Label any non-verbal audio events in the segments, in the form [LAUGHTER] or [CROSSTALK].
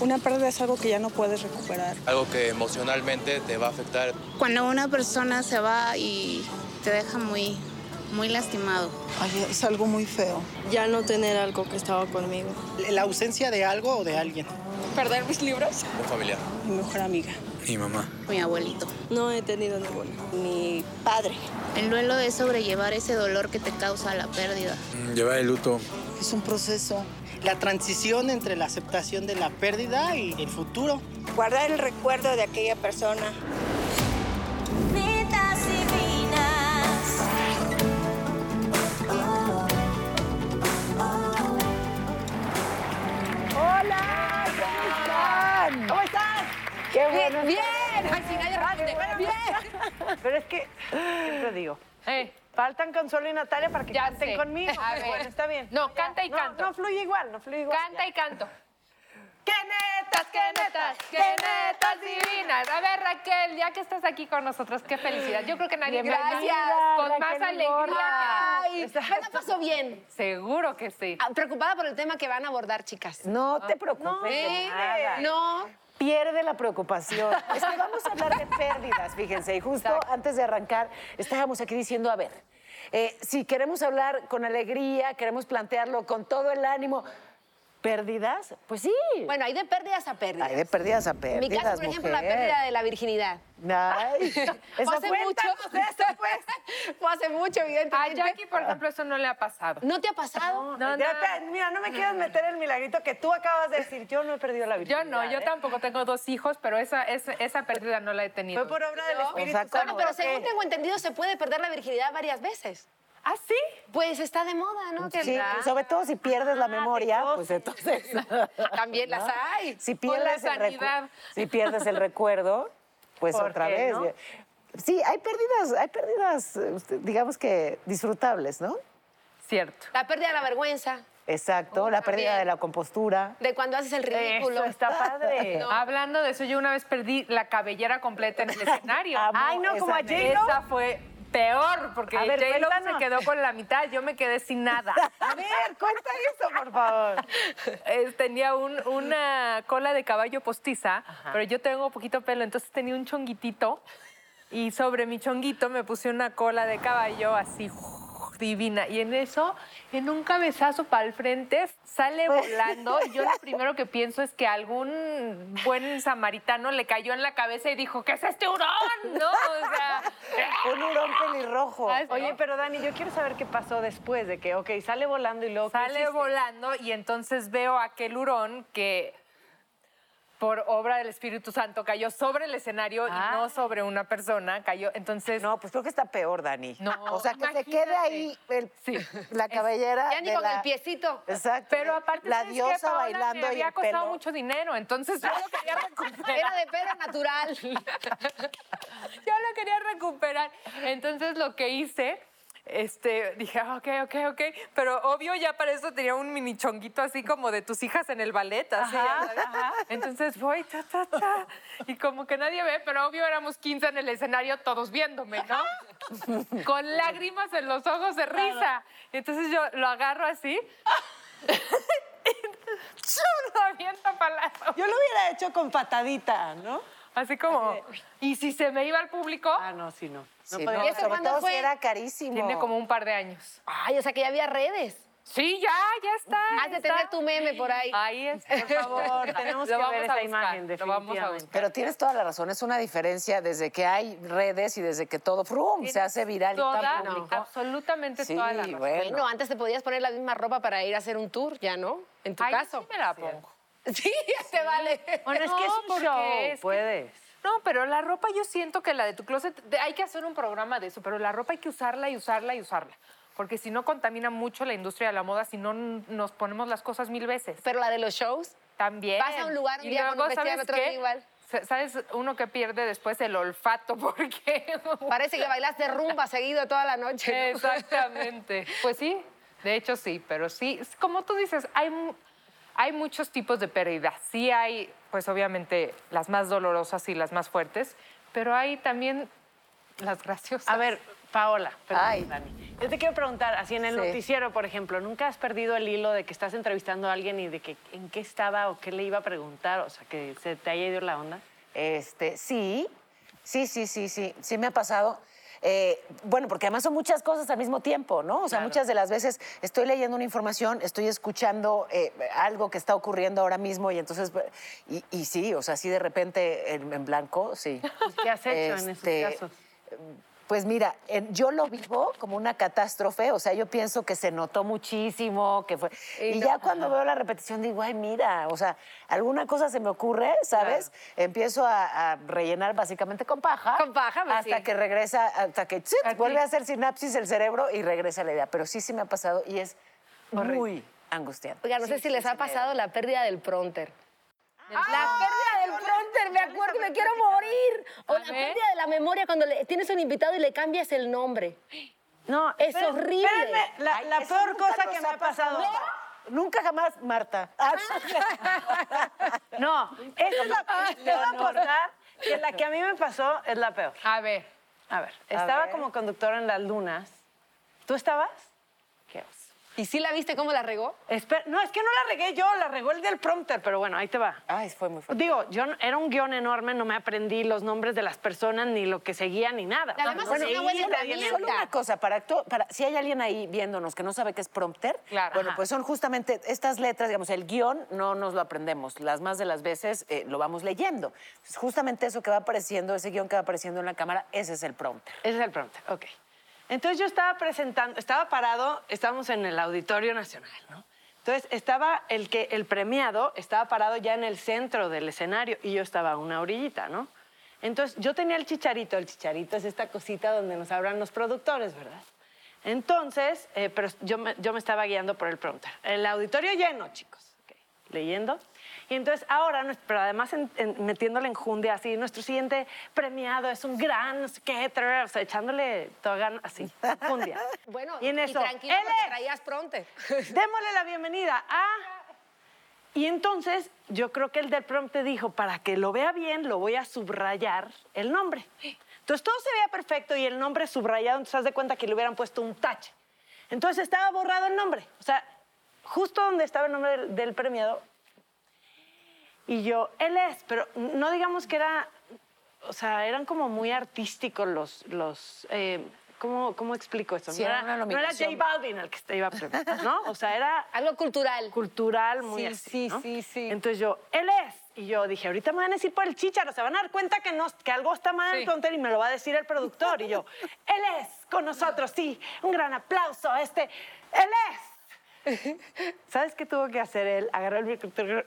Una pérdida es algo que ya no puedes recuperar. Algo que emocionalmente te va a afectar. Cuando una persona se va y te deja muy, muy lastimado. Ay, es algo muy feo. Ya no tener algo que estaba conmigo. La ausencia de algo o de alguien. Perder mis libros. Un familiar. Mi mejor amiga. Mi mamá. Mi abuelito. No he tenido ninguno. Mi padre. El duelo es sobrellevar ese dolor que te causa la pérdida. Llevar el luto. Es un proceso. La transición entre la aceptación de la pérdida y el futuro. Guardar el recuerdo de aquella persona. Vidas divinas. ¡Hola! ¿Cómo están? ¿Cómo están? ¡Qué bueno! Bien. Ay, sí, nadie responde. Bien. Pero es que, siempre digo, Eh, faltan Consuelo y Natalia para que Ya canten sé. conmigo. A ver. Bueno, está bien. No, canta y No, canto. No, fluye igual, no fluye igual. Canta y canto. ¡Qué netas, qué netas, qué netas divinas! A ver, Raquel, ya que estás aquí con nosotros, qué felicidad. Yo creo que nadie Gracias. con más alegría. Ay, me la paso bien. Seguro que sí. Ah, Preocupada por el tema que van a abordar, chicas. No te preocupes de ¿Eh? nada. No. Pierde la preocupación. Es que vamos a hablar de pérdidas, fíjense. Y justo antes de arrancar, estábamos aquí diciendo, a ver, eh, si queremos hablar con alegría, queremos plantearlo con todo el ánimo, ¿pérdidas? Pues sí. Bueno, hay de pérdidas a pérdidas. Hay de pérdidas a En pérdidas, mi caso, por ejemplo, la mujer. pérdida de la virginidad. Ay, [LAUGHS] Fue [LAUGHS] hace cuenta, mucho. pues, esa, pues. Fue hace mucho, [LAUGHS] A evidentemente. Jackie, por ejemplo, eso no le ha pasado. ¿No te ha pasado? No, no. te- mira, no me quieras meter el milagrito que tú acabas de decir. Yo no he perdido la Yo virginidad. no, yo ¿eh? tampoco tengo dos hijos, pero esa, esa, esa pérdida no la he tenido. Fue por obra del No. Espíritu O sea, Santo. Bueno, pero según tengo entendido, se puede perder la virginidad varias veces. ¿Ah, sí? Pues está de moda, ¿no? Sí, la- sobre todo si pierdes la memoria, dos. pues entonces. [LAUGHS] También las ¿no? hay. Si Por la pierdes, el recu- sanidad. si pierdes el recuerdo, pues ¿Por otra qué, vez. no? Sí, hay pérdidas, hay pérdidas, usted- digamos que disfrutables, ¿no? Cierto. La pérdida de la vergüenza, Exacto, la pérdida también. de la compostura. de cuando haces el ridículo. Eso está padre. [LAUGHS] No. Hablando de eso, yo una vez perdí la cabellera completa en el [LAUGHS] escenario. Amo Ay, no, como a esa J-Lo. Esa fue peor, porque ver, J-Lo se quedó con la mitad, yo me quedé sin nada. [LAUGHS] A ver, cuenta eso, por favor. Tenía un- una cola de caballo postiza, pero yo tengo poquito pelo, entonces tenía un chonguitito y sobre mi chonguito me puse una cola de caballo así divina y en eso, en un cabezazo para el frente, sale [LAUGHS] volando y yo lo primero que pienso es que algún buen samaritano le cayó en la cabeza y dijo, ¿qué es este hurón? ¿No? O sea, [LAUGHS] Un hurón pelirrojo. Ah. Oye, pero Dani, yo quiero saber qué pasó después de que, ok, sale volando y luego. ¿qué Sale volando y entonces veo aquel hurón que por obra del Espíritu Santo cayó sobre el escenario Ah. y no sobre una persona, cayó. Entonces, No, pues creo que está peor, Dani. No, o sea, que se quede ahí el- Sí. la cabellera. Ya ni con la- el piecito. Exacto. pero aparte la ¿sabes qué, diosa bailando me y había el costado pelo. mucho dinero, entonces yo lo quería [LAUGHS] recuperar. Era de pelo natural. [LAUGHS] yo lo quería recuperar. Entonces lo que hice, este, dije, "Ah, ok, ok, ok. Pero obvio ya para eso tenía un mini chonguito así como de tus hijas en el ballet. Así, sabes. Entonces voy, ta, ta, ta. Y como que nadie ve, pero obvio éramos 15 en el escenario, todos viéndome, ¿no? Con lágrimas en los ojos de risa. Y entonces yo lo agarro así. [LAUGHS] ¡Chum! Lo aviento para. Yo lo hubiera hecho con patadita, ¿no? Así como, y si se me iba al público, Ah, no, sí, no. No Sí, podía- ¿Y eso sobre cuándo todo fue? si era carísimo. tiene como un par de años. Ay, o sea que ya había redes. Sí, ya, ya está. Has de está. tener tu meme por ahí. Ahí es, Por favor, tenemos [LAUGHS] Lo que vamos ver a esa buscar, imagen, lo vamos a definitivamente. buscar. Pero tienes toda la razón, es una diferencia desde que hay redes y desde que todo frum, se hace viral y Toda, tan público. absolutamente Sí, toda la razón. bueno. Bueno, antes te podías poner la misma ropa para ir a hacer un tour, ya no, en tu Ay, caso. sí me la pongo. [LAUGHS] Sí, te vale. Bueno, es No, que es un show, es que- puedes. No, pero la ropa yo siento que la de tu closet, de- hay que hacer un programa de eso, pero la ropa hay que usarla y usarla y usarla. Porque si no contamina mucho la industria de la moda, si no n- nos ponemos las cosas mil veces. Pero la de los shows, También. Vas a un lugar un Y día con luego, un vestido, ¿sabes otro qué? día igual. Sa- ¿Sabes uno que pierde después el olfato? [LAUGHS] Porque [LAUGHS] parece que bailaste rumba seguido toda la noche. ¿no? Exactamente. Pues sí, de hecho sí, pero sí, es como tú dices, hay, mu- hay muchos tipos de pérdida. Sí hay, pues obviamente, las más dolorosas y las más fuertes, pero hay también las graciosas. A ver, Paola, perdón, Ay. Dani. Yo te quiero preguntar, así en el Sí. noticiero, por ejemplo, ¿nunca has perdido el hilo de que estás entrevistando a alguien y de que en qué estaba o qué le iba a preguntar? O sea, que se te haya ido la onda. Este, sí, sí, sí, sí, sí, sí me ha pasado. Eh, bueno, porque además son muchas cosas al mismo tiempo, ¿no? O sea, muchas de las veces estoy leyendo una información, estoy escuchando eh, algo que está ocurriendo ahora mismo y entonces, y, y sí, o sea, sí de repente en, en blanco, sí. [LAUGHS] ¿Qué has hecho en Este, esos casos? Pues mira, yo lo vivo como una catástrofe, o sea, yo pienso que se notó muchísimo, que fue... Y, ya cuando veo la repetición digo, ay, mira, o sea, alguna cosa se me ocurre, ¿sabes? Empiezo a, a rellenar básicamente con paja. Con paja, pues, Hasta sí. que regresa, hasta que vuelve a hacer sinapsis el cerebro y regresa la idea. Pero sí, sí me ha pasado y es muy angustiante. Oiga, no sé si sí, les ha pasado la pérdida del pronter. La pérdida del pronter, me acuerdo, me quiero morir. O la pérdida de la memoria cuando le- tienes un invitado y le cambias el nombre. No, Es horrible. la, Ay, la eso peor cosa que me ha pasado. Nunca jamás, Marta. Ah, [LAUGHS] No, esa es la Te voy a contar que la que a mí me pasó es la peor. A ver. A ver, estaba ver. como conductora en las lunas. ¿Tú estabas? ¿Y sí la viste cómo la regó? Espe- no, es que no la regué yo, la regó el del prompter, pero bueno, ahí te va. Ay, fue muy fuerte. Digo, yo no- era un guion enorme, no me aprendí los nombres de las personas, ni lo que seguía, ni nada. Además, Bueno, es una buena herramienta. Solo una cosa, para, si hay alguien ahí viéndonos que no sabe qué es prompter, Claro. bueno, Ajá. pues son justamente estas letras, digamos, el guion no nos lo aprendemos, las más de las veces eh, lo vamos leyendo. Entonces, justamente eso que va apareciendo, ese guion que va apareciendo en la cámara, ese es el prompter. Ese es el prompter, ok. Entonces yo estaba presentando, estaba parado, estábamos en el Auditorio Nacional, ¿no? Entonces estaba el que el premiado estaba parado ya en el centro del escenario y yo estaba a una orillita, ¿no? Entonces yo tenía el chicharito, el chicharito es esta cosita donde nos hablan los productores, ¿verdad? Entonces, eh, pero yo me, yo me estaba guiando por el prompter. El auditorio lleno, chicos, ok, leyendo. Y entonces ahora, pero además en- en- metiéndole enjundia así, nuestro siguiente premiado es un gran, tra- o sea, echándole gana, así, enjundia. [LAUGHS] Bueno, y en eso, tranquilo él porque traías pronter. [LAUGHS] démosle la bienvenida a... Y entonces yo creo que el del prompter dijo, para que lo vea bien, lo voy a subrayar el nombre. Entonces todo se veía perfecto y el nombre subrayado, entonces haz de cuenta que le hubieran puesto un tache. Entonces estaba borrado el nombre. O sea, justo donde estaba el nombre del, del premiado. Y yo, él es, pero no digamos que era, o sea, eran como muy artísticos los, los eh, ¿cómo, ¿cómo explico esto? Sí, no, era una no era J. Balvin el que te iba a premiar, ¿no? O sea, era [LAUGHS] Algo cultural. cultural, muy Sí, así, sí, ¿no? sí, sí. Entonces yo, él es. Y yo dije, ahorita me van a decir por el chícharo, se van a dar cuenta que, no, que algo está mal en el Sí. prompter y me lo va a decir el productor. Y yo, [LAUGHS] él es con nosotros, sí, un gran aplauso, a este, él es. [LAUGHS] ¿Sabes qué tuvo que hacer él? Agarró el micrófono.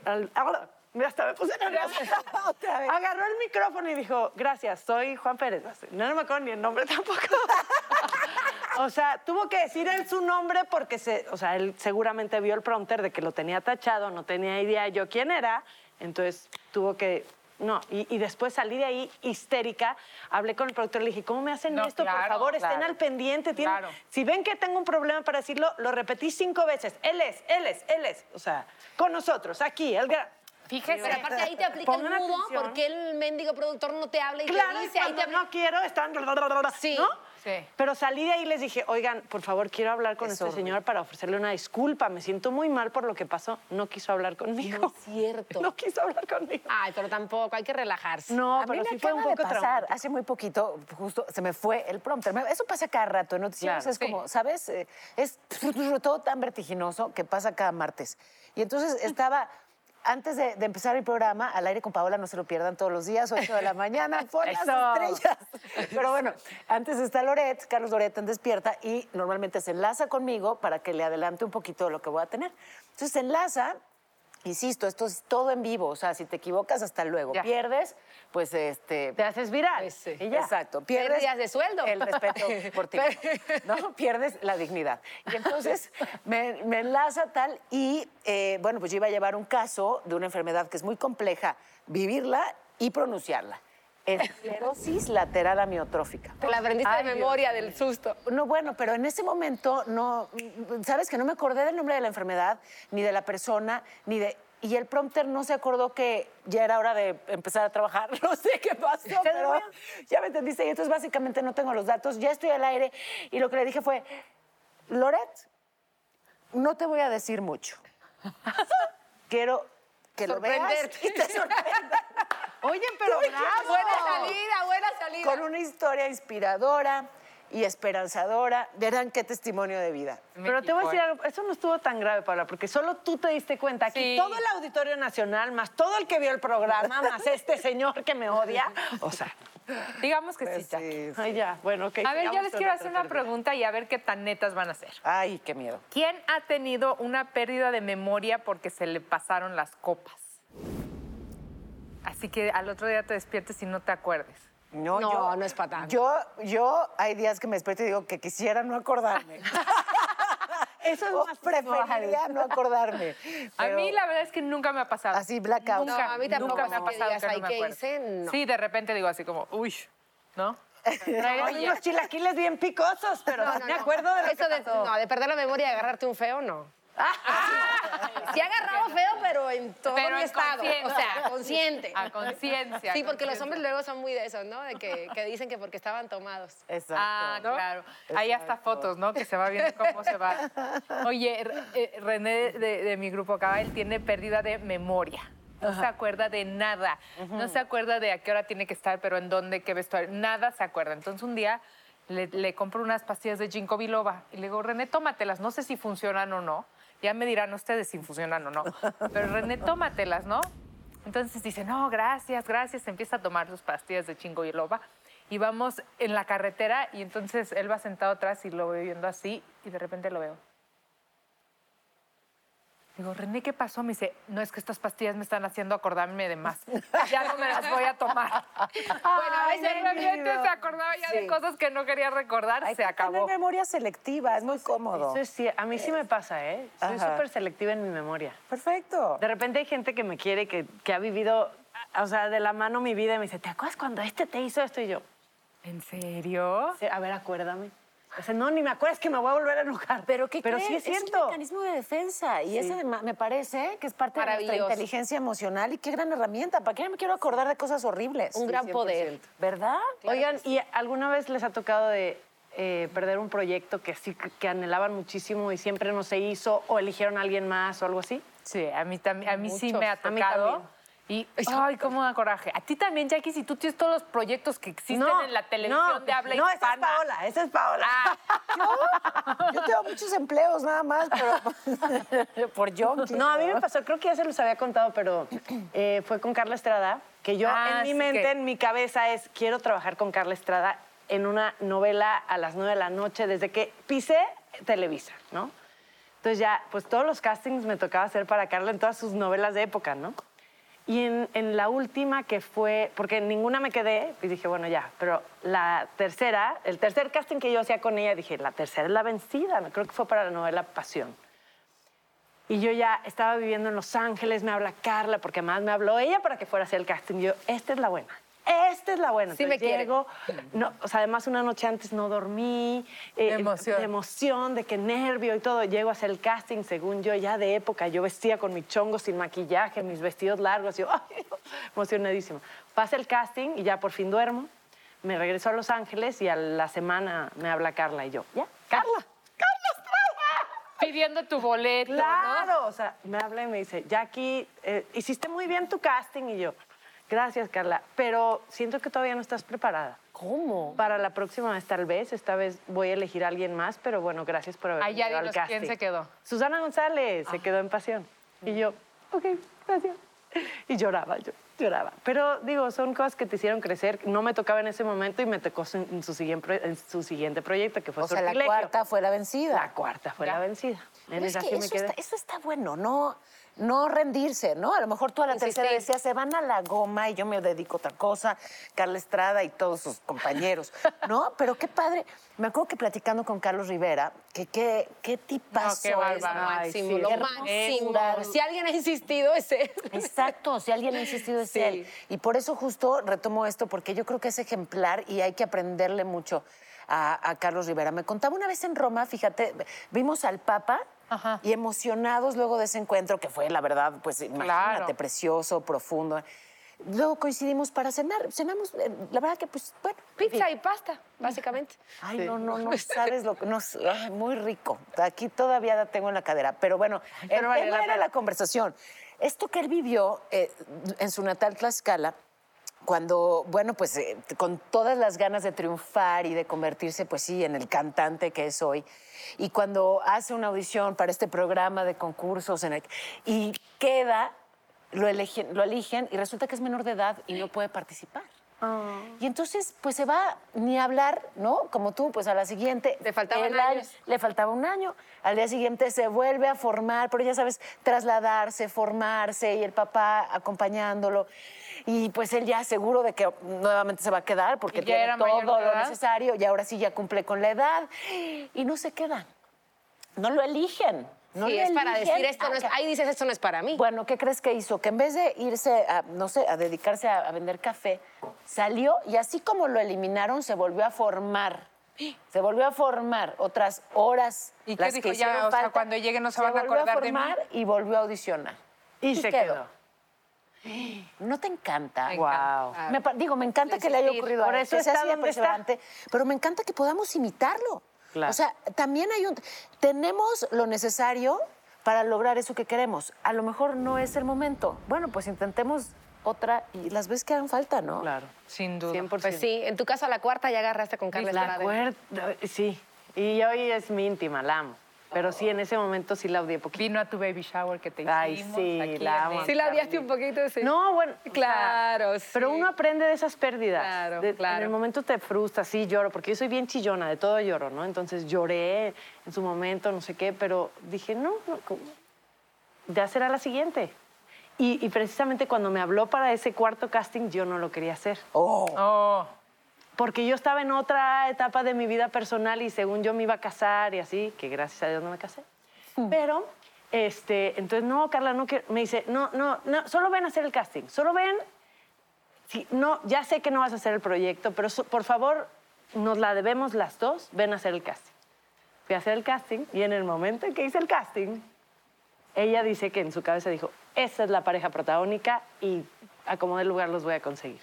Mira, hasta me puse nerviosa. [LAUGHS] Otra vez. Agarró el micrófono y dijo, gracias, soy Juan Pérez. No, no me acuerdo ni el nombre tampoco. [LAUGHS] o sea, tuvo que decir él su nombre porque, se, o sea, él seguramente vio el prompter de que lo tenía tachado, no tenía idea yo quién era, entonces tuvo que... No, y, y después salí de ahí histérica, hablé con el productor le dije, ¿cómo me hacen No, esto? Por claro, favor, estén claro. al pendiente. tienen- Claro. Si ven que tengo un problema para decirlo, lo repetí cinco veces. Él es, él es, él es. O sea, con nosotros, aquí, el gran... Fíjese. Pero aparte ahí te aplica el Pongan mudo atención. porque el mendigo productor no te habla y Claro, te y dice, ahí cuando te no quiero, están... Sí. ¿no? Sí. Pero salí de ahí y les dije, oigan, por favor, quiero hablar con Es este señor para ofrecerle una disculpa. Me siento muy mal por lo que pasó. No quiso hablar conmigo. No es cierto. [LAUGHS] No quiso hablar conmigo. Ay, pero tampoco, hay que relajarse. No, a mí pero me sí fue un poco de pasar, traumático. hace muy poquito, justo se me fue el prompter. Me- Eso pasa cada rato en noticieros, Claro. es como, ¿sabes? Eh, Es [LAUGHS] todo tan vertiginoso que pasa cada martes. Y entonces estaba, antes de, de empezar el programa, al aire con Paola, no se lo pierdan todos los días, 8 de la [LAUGHS] mañana, por las estrellas. [LAUGHS] Pero bueno, antes está Loret, Carlos Loret en Despierta, y normalmente se enlaza conmigo para que le adelante un poquito de lo que voy a tener. Entonces se enlaza Insisto, esto es todo en vivo, o sea, si te equivocas, hasta luego. Ya. Pierdes, pues este. Te haces viral. Pues sí. y ya. Exacto. Pierdes Pérdidas de sueldo. El respeto por ti. [LAUGHS] ¿No? Pierdes la dignidad. Y entonces [LAUGHS] me, me enlaza tal y, eh, bueno, pues yo iba a llevar un caso de una enfermedad que es muy compleja, vivirla y pronunciarla. Esclerosis lateral amiotrófica. Te la aprendiste Ay, de Dios memoria del susto. No, bueno, pero en ese momento no, sabes que no me acordé del nombre de la enfermedad, ni de la persona, ni de... y el prompter no se acordó que ya era hora de empezar a trabajar. [LAUGHS] No sé qué pasó, pero ya me entendiste. Y entonces básicamente no tengo los datos, ya estoy al aire. Y lo que le dije fue, Loret, no te voy a decir mucho. [LAUGHS] Quiero que lo veas y te sorprenda. [LAUGHS] Oye, pero bravo. Buena salida, buena salida. Con una historia inspiradora y esperanzadora. Verán qué testimonio de vida. Pero te voy a decir algo, eso no estuvo tan grave, Paula, porque solo tú te diste cuenta. Aquí Sí. todo el Auditorio Nacional, más todo el que vio el programa, [LAUGHS] más este señor que me odia. O sea, Digamos que sí, Jackie. ay, ya, bueno, ok. A ver, yo les quiero hacer una pregunta y a ver qué tan netas van a ser. Ay, qué miedo. ¿Quién ha tenido una pérdida de memoria porque se le pasaron las copas? Así que al otro día te despiertes y no te acuerdes. No, No, yo, no es pa' tanto. Yo, yo hay días que me despierto y digo que quisiera no acordarme. [LAUGHS] Eso es O más preferiría no acordarme. A mí la verdad es que nunca me ha pasado. Así, blackout. Nunca, No, a mí tampoco, nunca me ha así que pasado digas, que no "Ay, me ¿qué acuerdo". hice? No. Sí, de repente digo así como, uy, ¿no? [LAUGHS] Hay unos chilaquiles bien picosos, pero No, [LAUGHS] no, me no. acuerdo de lo Eso que de, pasó. no, de perder la memoria y agarrarte un feo, no. [LAUGHS] Sí ha agarrado feo, pero en todo Pero mi estado. O sea, consciente. A conciencia. Sí, porque los hombres luego son muy de eso, ¿no? De que, que dicen que porque estaban tomados. Exacto. Ah, claro. Hay hasta fotos, ¿no? Que se va viendo cómo se va. Oye, eh, René de, de mi grupo acá, él tiene pérdida de memoria. No se acuerda de nada. No se acuerda de a qué hora tiene que estar, pero en dónde, qué vestuario. Nada se acuerda. Entonces un día le, le compro unas pastillas de ginkgo biloba y le digo, René, tómatelas. No sé si funcionan o no. Ya me dirán ustedes si funcionan o no. [LAUGHS] Pero René, tómatelas, ¿no? Entonces dice, no, gracias, gracias. Empieza a tomar sus pastillas de chingo y loba. Y vamos en la carretera y entonces él va sentado atrás y lo voy viendo así y de repente lo veo. Digo, René, ¿qué pasó? Me dice, no, es que estas pastillas me están haciendo acordarme de más. Ya no me las voy a tomar. [LAUGHS] bueno, a veces de repente se acordaba ya de cosas que no quería recordar, Hay se que acabó. tener memoria selectiva, es muy cómodo. Eso es sí, a mí sí me pasa, ¿eh? Soy súper selectiva en mi memoria. Perfecto. De repente hay gente que me quiere, que, que ha vivido, o sea, de la mano mi vida y me dice, ¿te acuerdas cuando este te hizo esto? Y yo, ¿En serio? "Sí, a ver, acuérdame. O sea, no, ni me acuerdas que me voy a volver a enojar. Pero ¿qué Pero sí es un cierto. mecanismo de defensa y ese ma- me parece que es parte de nuestra inteligencia emocional y qué gran herramienta. ¿Para qué me quiero acordar de cosas horribles? Un gran poder. ¿Verdad? Oigan, ¿y alguna vez les ha tocado de eh, perder un proyecto que sí que anhelaban muchísimo y siempre no se hizo o eligieron a alguien más o algo así? Sí, a mí, también, a mí sí me ha A mí tocado. también. Y, ay, cómo da coraje. A ti también, Jackie, si tú tienes todos los proyectos que existen en la televisión de habla no, hispana. esa es Paola, esa es Paola. Ah, [LAUGHS] Yo tengo muchos empleos nada más, pero [LAUGHS] por junkie. No, a mí me pasó, creo que ya se los había contado, pero eh, fue con Carla Estrada, que yo Ah, en mi mente, que- en mi cabeza es, quiero trabajar con Carla Estrada en una novela a las nueve de la noche desde que pisé Televisa, ¿no? Entonces ya, pues todos los castings me tocaba hacer para Carla en todas sus novelas de época, ¿no? Y en, la última que fue, porque en ninguna me quedé, y dije, bueno, ya, pero la tercera, el tercer casting que yo hacía con ella, dije, la tercera es la vencida, creo que fue para la novela Pasión. Y yo ya estaba viviendo en Los Ángeles, me habla Carla, porque además me habló ella para que fuera a hacer el casting. Yo, esta es la buena, esta es la buena. Sí me Entonces quiere. llego, no, o sea, además una noche antes no dormí. eh, De emoción. De emoción, de que nervio y todo. Llego a hacer el casting, según yo, ya de época. Yo vestía con mi chongo sin maquillaje, mis vestidos largos. Yo, [LAUGHS] ay, emocionadísima. Pasa el casting y ya por fin duermo. Me regreso a Los Ángeles y a la semana me habla Carla y yo, ya, Carla. pidiendo tu boleto, ¿no? Claro, o sea, me habla y me dice, Jackie, eh, hiciste muy bien tu casting y yo, gracias Carla, pero siento que todavía no estás preparada. ¿Cómo? Para la próxima vez tal vez, esta vez voy a elegir a alguien más, pero bueno, gracias por haber Ah, ya venido al dinos casting. quién se quedó. Susana González se quedó en Pasión. Y yo, ok, gracias. Y lloraba, yo lloraba. Pero digo, son cosas que te hicieron crecer. No me tocaba en ese momento y me tocó en su siguiente, en su siguiente proyecto, que fue O sea, la cuarta fue la vencida. La cuarta fue la vencida. En Pero es que sí me eso, quedé. está, eso está bueno, no, no rendirse, ¿no? A lo mejor tú a la tercera decías, se van a la goma y yo me dedico a otra cosa, Carla Estrada y todos sus compañeros, [LAUGHS] ¿no? Pero qué padre. Me acuerdo que platicando con Carlos Rivera, que qué, qué tipazo qué es. ¿no? Ay, máximo, sí, lo qué máximo. hermosura. Si alguien ha insistido, es él. Exacto, si alguien ha insistido es él. Y por eso justo retomo esto, porque yo creo que es ejemplar y hay que aprenderle mucho a, a Carlos Rivera. Me contaba una vez en Roma, fíjate, vimos al Papa Ajá. y emocionados luego de ese encuentro que fue, la verdad, pues imagínate, Claro. precioso, profundo. Luego coincidimos para cenar. Cenamos, eh, la verdad que, pues, bueno. en Pizza fin. y pasta, básicamente. [LAUGHS] Ay, no, no, no [LAUGHS] sabes lo que no, ay, muy rico. Aquí todavía la tengo en la cadera. Pero bueno, el pero vale tema la era la conversación. Esto que él vivió eh, en su natal Tlaxcala, cuando, bueno, pues eh, con todas las ganas de triunfar y de convertirse, pues sí, en el cantante que es hoy, y cuando hace una audición para este programa de concursos en el, y queda, lo eligen, lo eligen y resulta que es menor de edad y no puede participar. Y entonces, pues se va ni a hablar, ¿no? Como tú, pues a la siguiente. Le faltaban el año- años. Le faltaba un año. Al día siguiente se vuelve a formar, pero ya sabes, trasladarse, formarse y el papá acompañándolo. Y pues él ya seguro de que nuevamente se va a quedar porque ¿Y ya tiene todo lo necesario y ahora sí ya cumple con la edad. Y no se quedan. No lo eligen. No sí, lo es para eligen. decir esto no es, Ah, ahí dices esto no es para mí. bueno, ¿qué crees que hizo? Que en vez de irse a, no sé, a dedicarse a, a vender café, salió y así como lo eliminaron, se volvió a formar. Se volvió a formar otras horas. ¿Y qué las dijo? que Ya, hicieron o sea, falta. cuando llegue no se van a acordar de mí. formar y volvió a audicionar. Y, se quedó. ¿No te encanta? Me Wow. encanta. Me pa- digo, me encanta que le haya ocurrido Por a él, eso que sea está así de perseverante, pero me encanta que podamos imitarlo. Claro. O sea, también hay un... Tenemos lo necesario para lograr eso que queremos. A lo mejor no es el momento. Bueno, pues intentemos otra y las veces que hagan falta, ¿no? Claro. Sin duda. 100%. Pues sí, en tu caso a la cuarta ya agarraste con Carla La Estrada. cuerda, sí. Y hoy es mi íntima, la amo. Pero sí, en ese momento sí la odié poquito. Vino a tu baby shower que te hicimos. Ay, sí, aquí la amo. Sí la odiaste un poquito, sí. No, bueno. o sea, Claro, sí. Pero uno aprende de esas pérdidas. Claro, De- claro. En el momento te frustra, sí, lloro, porque yo soy bien chillona, de todo lloro, ¿no? Entonces lloré en su momento, no sé qué, pero dije, no, no ¿cómo? ya será la siguiente. Y, y precisamente cuando me habló para ese cuarto casting, yo no lo quería hacer. Oh, Oh, Porque yo estaba en otra etapa de mi vida personal y según yo me iba a casar y así, que gracias a Dios no me casé. Pero, este, entonces, no, Carla, no quiero. Me dice, no, no, no, solo ven a hacer el casting. Solo ven. Sí, no, ya sé que no vas a hacer el proyecto, pero so- por favor, nos la debemos las dos, ven a hacer el casting. Fui a hacer el casting y en el momento en que hice el casting, ella dice que en su cabeza dijo, esa es la pareja protagónica y a como dé lugar los voy a conseguir.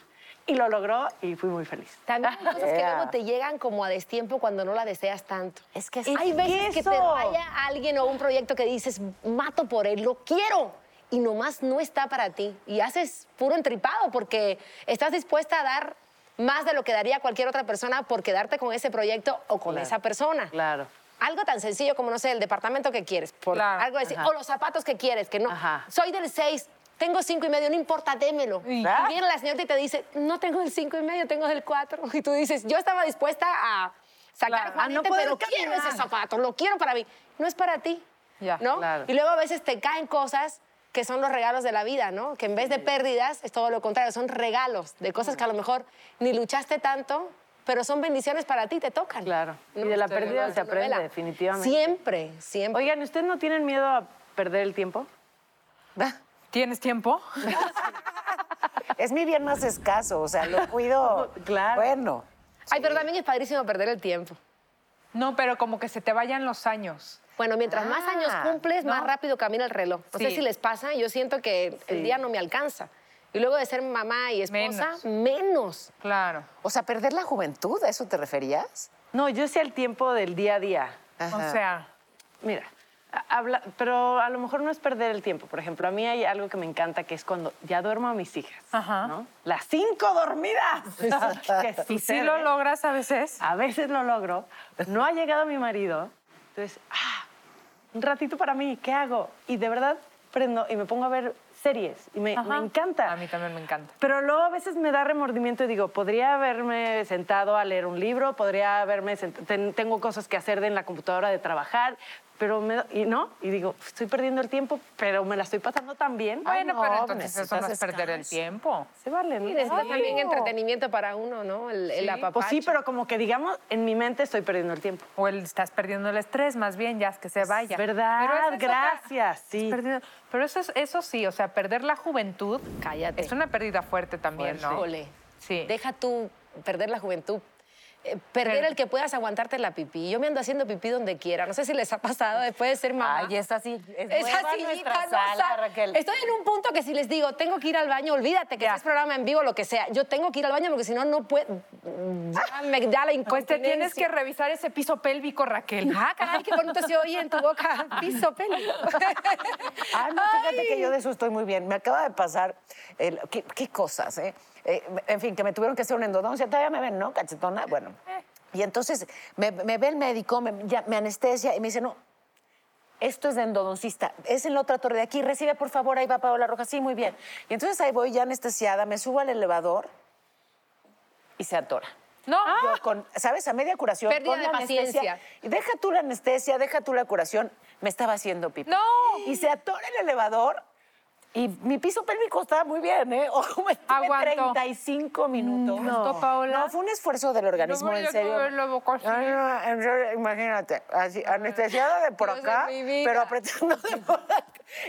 Y lo logró y fui muy feliz. También hay cosas que Yeah. luego te llegan como a destiempo cuando no la deseas tanto. es que Y- Hay veces que te vaya alguien o un proyecto que dices, mato por él, lo quiero. Y nomás no está para ti. Y haces puro entripado porque estás dispuesta a dar más de lo que daría cualquier otra persona por quedarte con ese proyecto o con Claro. esa persona. Claro. Algo tan sencillo como, no sé, el departamento que quieres, por Claro. algo así, o los zapatos que quieres, que no. Ajá. Soy del 6, tengo cinco y medio, no importa, démelo. Y ¿Ah? viene la señorita y te dice, no tengo el cinco y medio, tengo el 4. [LAUGHS] Y tú dices, yo estaba dispuesta a sacar Claro. juguete, A no pero quiero caminar. ese zapato, lo quiero para mí. No es para ti, Ya, ¿no? claro. Y luego a veces te caen cosas que son los regalos de la vida, ¿no? Que en vez de pérdidas es todo lo contrario, son regalos de cosas que a lo mejor ni luchaste tanto, pero son bendiciones para ti, te tocan. Claro. Y ¿no? de la Estoy pérdida se aprende, novela. definitivamente. Siempre, siempre. Oigan, ¿ustedes no tienen miedo a perder el tiempo? [LAUGHS] ¿tienes tiempo? [LAUGHS] es mi bien más escaso, o sea, lo cuido. [LAUGHS] Claro. Bueno. Ay, pero también es padrísimo perder el tiempo. No, pero como que se te vayan los años. Bueno, mientras más Ah, años cumples, más rápido camina el reloj. No sé si les pasa, yo siento que el día no me alcanza. Y luego de ser mamá y esposa, Menos. menos. Claro. O sea, perder la juventud, ¿a eso te referías? No, yo sé el tiempo del día a día. Ajá. O sea, Mira, habla, pero a lo mejor no es perder el tiempo. Por ejemplo, a mí hay algo que me encanta, que es cuando ya duermo a mis hijas. Ajá. ¿no? Las cinco dormidas. Que y sí lo logras a veces. A veces lo logro. No ha llegado mi marido. Entonces, ah, un ratito para mí, ¿qué hago? Y de verdad prendo y me pongo a ver series. Y me, me encanta. A mí también me encanta. Pero luego a veces me da remordimiento y digo, podría haberme sentado a leer un libro, podría haberme sent- ten- tengo cosas que hacer en la computadora de trabajar, pero me y no, y digo, estoy perdiendo el tiempo, pero me la estoy pasando tan bien. Bueno, no, pero entonces eso no necesitas es perder el tiempo. Se vale, ¿no? Y también no. entretenimiento para uno, ¿no? El, el Sí. apapacho. Pues sí, pero como que digamos, en mi mente estoy perdiendo el tiempo. O el, estás perdiendo el estrés, más bien, ya que se vaya. ¿Verdad? Pero es otra- Gracias, sí. Pero eso, es- eso sí, o sea, perder la juventud Cállate. es una pérdida fuerte también, ¿no? Híjole. Sí. Deja tú perder la juventud. Perder el que puedas aguantarte la pipí. Yo me ando haciendo pipí donde quiera. No sé si les ha pasado después de ser mamá. Ay, es así. Es, así, nuestra sala, Raquel. Estoy en un punto que si les digo, tengo que ir al baño, olvídate que es programa en vivo, lo que sea. Yo tengo que ir al baño porque si no, no puedo. Ya me da la Pues te tienes que incontinencia. revisar ese piso pélvico, Raquel. Ah, caray, qué bonito se oye en tu boca. [LAUGHS] Piso pélvico. Ah, no, fíjate que yo de eso estoy muy bien. Me acaba de pasar, el- ¿qué, qué cosas, eh? Eh, En fin, que me tuvieron que hacer una endodoncia. Todavía me ven, ¿no? Cachetona. Bueno. Y entonces me, me ve el médico, me, ya- me anestesia y me dice, no, esto es de endodoncista. Es en la otra torre de aquí. Recibe, por favor, ahí va Paola Rojas. Sí, muy bien. Y entonces ahí voy ya anestesiada, me subo al elevador y se atora. No. Yo con, ¿sabes? A media curación. Pérdida con de la anestesia. paciencia. Y deja tú la anestesia, deja tú la curación. Me estaba haciendo pipí. No. Y se atora el elevador. Y mi piso pélvico estaba muy bien, ¿eh? [LAUGHS] Ojo, me Aguantó. 35 minutos. ¿Aguantó, Paola? No, fue un esfuerzo del organismo, en serio. Ay, no, en serio, imagínate, así, anestesiada de por Dios de acá, vida. pero apretando de por acá.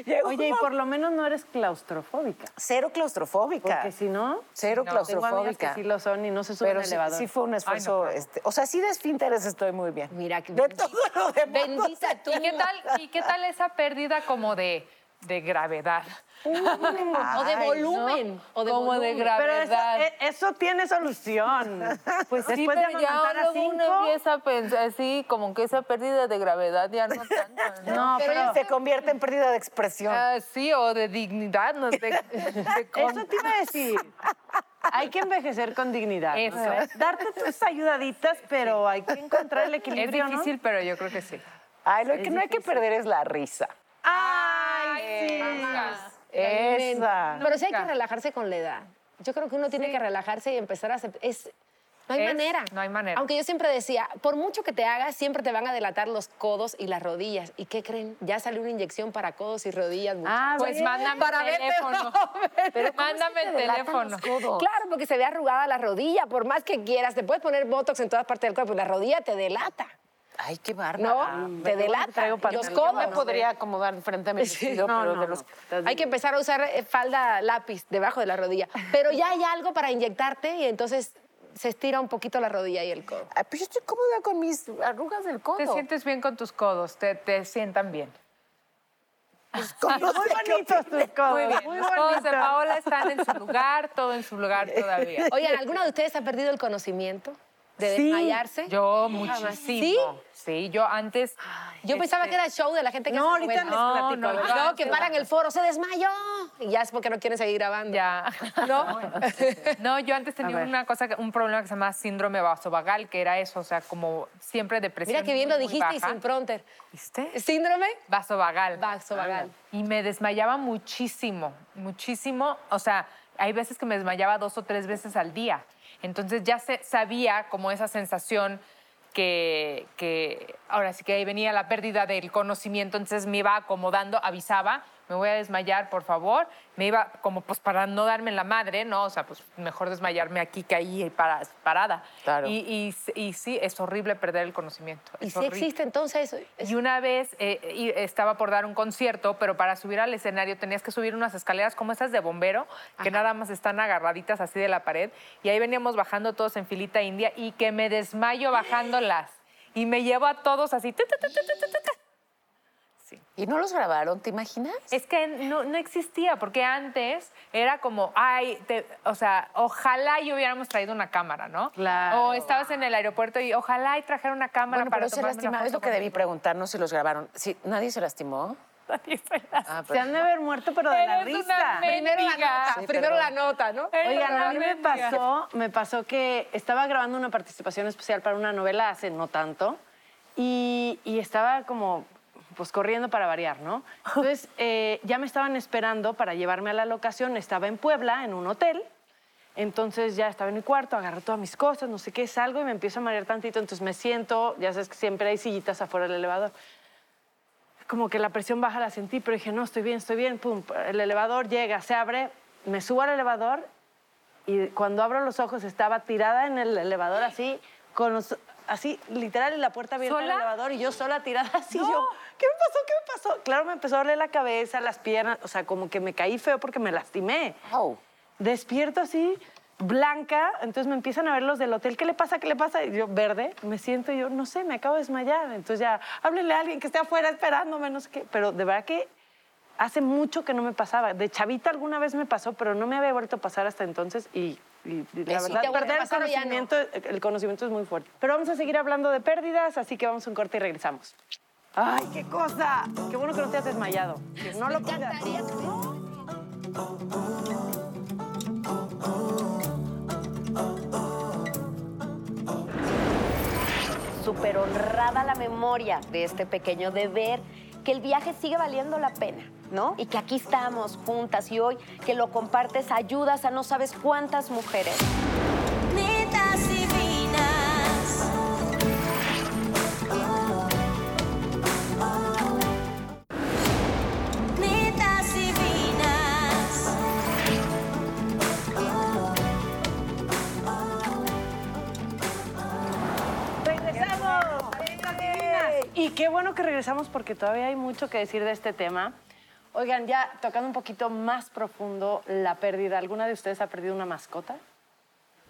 Llegó Oye, y por lo menos no eres claustrofóbica. Cero claustrofóbica. Porque si no, Cero tengo amigas que claustrofóbica. sí lo son y no se suben Pero al sí, elevador. sí fue un esfuerzo, este, o sea, sí de esfínteres estoy muy bien. Mira que De todo lo demás. Bendita tú. ¿Y qué tal, y qué tal esa pérdida como de, de gravedad? [LAUGHS] O de volumen. O de Como de volumen. Pero eso, gravedad. eh, eso tiene solución. [LAUGHS] Pues sí, Después de pero ya uno empieza a pensar así, como que esa pérdida de gravedad ya no tanto, ¿no? [LAUGHS] No, Pero pero, se convierte en pérdida de expresión. Ah, sí, o de dignidad, no sé. de eso te iba a decir. Hay que envejecer con dignidad. Eso. Darte tus ayudaditas, pero hay que encontrar el Es equilibrio, ¿no? difícil, pero yo creo que sí. Ay, lo que no hay que perder es la risa. ¡Ay, sí! Esa. Pero sí hay que relajarse con la edad. Yo creo que uno tiene que relajarse y empezar a... acep- Es, no hay Es- manera. no hay manera. Aunque yo siempre decía, por mucho que te hagas, siempre te van a delatar los codos y las rodillas. ¿Y qué creen? Ya salió una inyección para codos y rodillas. Ah, Pues bien. mándame Para el teléfono. Pero mándame el teléfono. Claro, porque se ve arrugada la rodilla. Por más que quieras, te puedes poner botox en todas partes del cuerpo y la rodilla te delata. Ay, qué bárbara. No, te delata. traigo Los codos. me podría acomodar frente a mi [LAUGHS] vestido, No, pero no, de los... Hay que empezar a usar eh, falda lápiz debajo de la rodilla. [LAUGHS] Pero ya hay algo para inyectarte y entonces se estira un poquito la rodilla y el codo. Pues yo estoy cómoda con mis arrugas del codo. Te sientes bien con tus codos, te, te sientan bien. Los Muy bonitos tus codos. Muy bien. Muy Los codos de. Paola están en su lugar, todo en su lugar [LAUGHS] todavía. Oigan, ¿alguna de ustedes ha perdido el conocimiento de Sí. desmayarse? Yo muchísimo. ¿Sí? yo antes... Yo pensaba que era el show de la gente que No, hace ahorita No, platico. no, que paran el foro, se desmayó. Y ya es porque no quieren seguir grabando. Ya. [LAUGHS] ¿No? [LAUGHS] No, yo antes tenía una cosa, un problema que se llama síndrome vasovagal, que era eso, o sea, como siempre depresión. Mira que bien lo dijiste y sin pronter. ¿Viste? ¿Síndrome? Vasovagal. Vasovagal. Y me desmayaba muchísimo, muchísimo. O sea, hay veces que me desmayaba dos o tres veces al día. Entonces ya se, sabía como esa sensación que, que ahora sí que ahí venía la pérdida del conocimiento, entonces me iba acomodando, avisaba, me voy a desmayar, por favor. Me iba como pues para no darme en la madre, ¿no? O sea, pues mejor desmayarme aquí que ahí para- parada. Claro. Y, y- y sí, es horrible perder el conocimiento. ¿Y si horrible. existe entonces? es- Y una vez eh, y estaba por dar un concierto, pero para subir al escenario tenías que subir unas escaleras como esas de bombero, que nada más están agarraditas así de la pared. Y ahí veníamos bajando todos en filita india y que me desmayo bajándolas. Y me llevo a todos así. Sí. ¿Y no los grabaron, te imaginas? Es que no, no existía, porque antes era como, ay, te- o sea, ojalá y hubiéramos traído una cámara, ¿no? Claro. O estabas en el aeropuerto y ojalá y trajera una cámara Bueno, para pero se lastima. Es lo que debí contigo. preguntar, no si los grabaron. Sí, ¿Nadie se lastimó? Nadie se las- Ah, Se han de haber muerto, pero de la risa. Primero la nota, Sí, primero la nota, ¿no? Oigan, a mí me pasó, me pasó que estaba grabando una participación especial para una novela hace no tanto y, y estaba como pues corriendo para variar, ¿no? Entonces [LAUGHS] eh, ya me estaban esperando para llevarme a la locación, estaba en Puebla, en un hotel, entonces ya estaba en mi cuarto, agarré todas mis cosas, no sé qué, salgo y me empiezo a marear tantito, entonces me siento, ya sabes que siempre hay sillitas afuera del elevador como que la presión baja la sentí, pero dije, no, estoy bien, estoy bien. Pum, el elevador llega, se abre, me subo al elevador y cuando abro los ojos estaba tirada en el elevador así, con los, así, literal, en la puerta abierta del elevador y yo sola tirada así. Yo, ¿qué me pasó? ¿Qué me pasó? Claro, me empezó a doler la cabeza, las piernas, o sea, como que me caí feo porque me lastimé. Despierto así, blanca, entonces me empiezan a ver los del hotel, ¿qué le pasa? ¿Qué le pasa? Y yo, verde, me siento y yo, no sé, me acabo de desmayar. Entonces ya, háblenle a alguien que esté afuera esperándome, no sé qué. Pero de verdad que hace mucho que no me pasaba. De chavita alguna vez me pasó, pero no me había vuelto a pasar hasta entonces y... y la Sí, verdad, perder el no. conocimiento, el conocimiento es muy fuerte. Pero vamos a seguir hablando de pérdidas, así que vamos a un corte y regresamos. ¡Ay, qué cosa! Qué bueno que no te has desmayado. Que no lo cuidas. súper honrada la memoria de este pequeño de ver que el viaje sigue valiendo la pena, ¿no? Y que aquí estamos juntas y hoy que lo compartes ayudas a no sabes cuántas mujeres. Qué bueno que regresamos porque todavía hay mucho que decir de este tema. Oigan, ya tocando un poquito más profundo la pérdida, ¿alguna de ustedes ha perdido una mascota?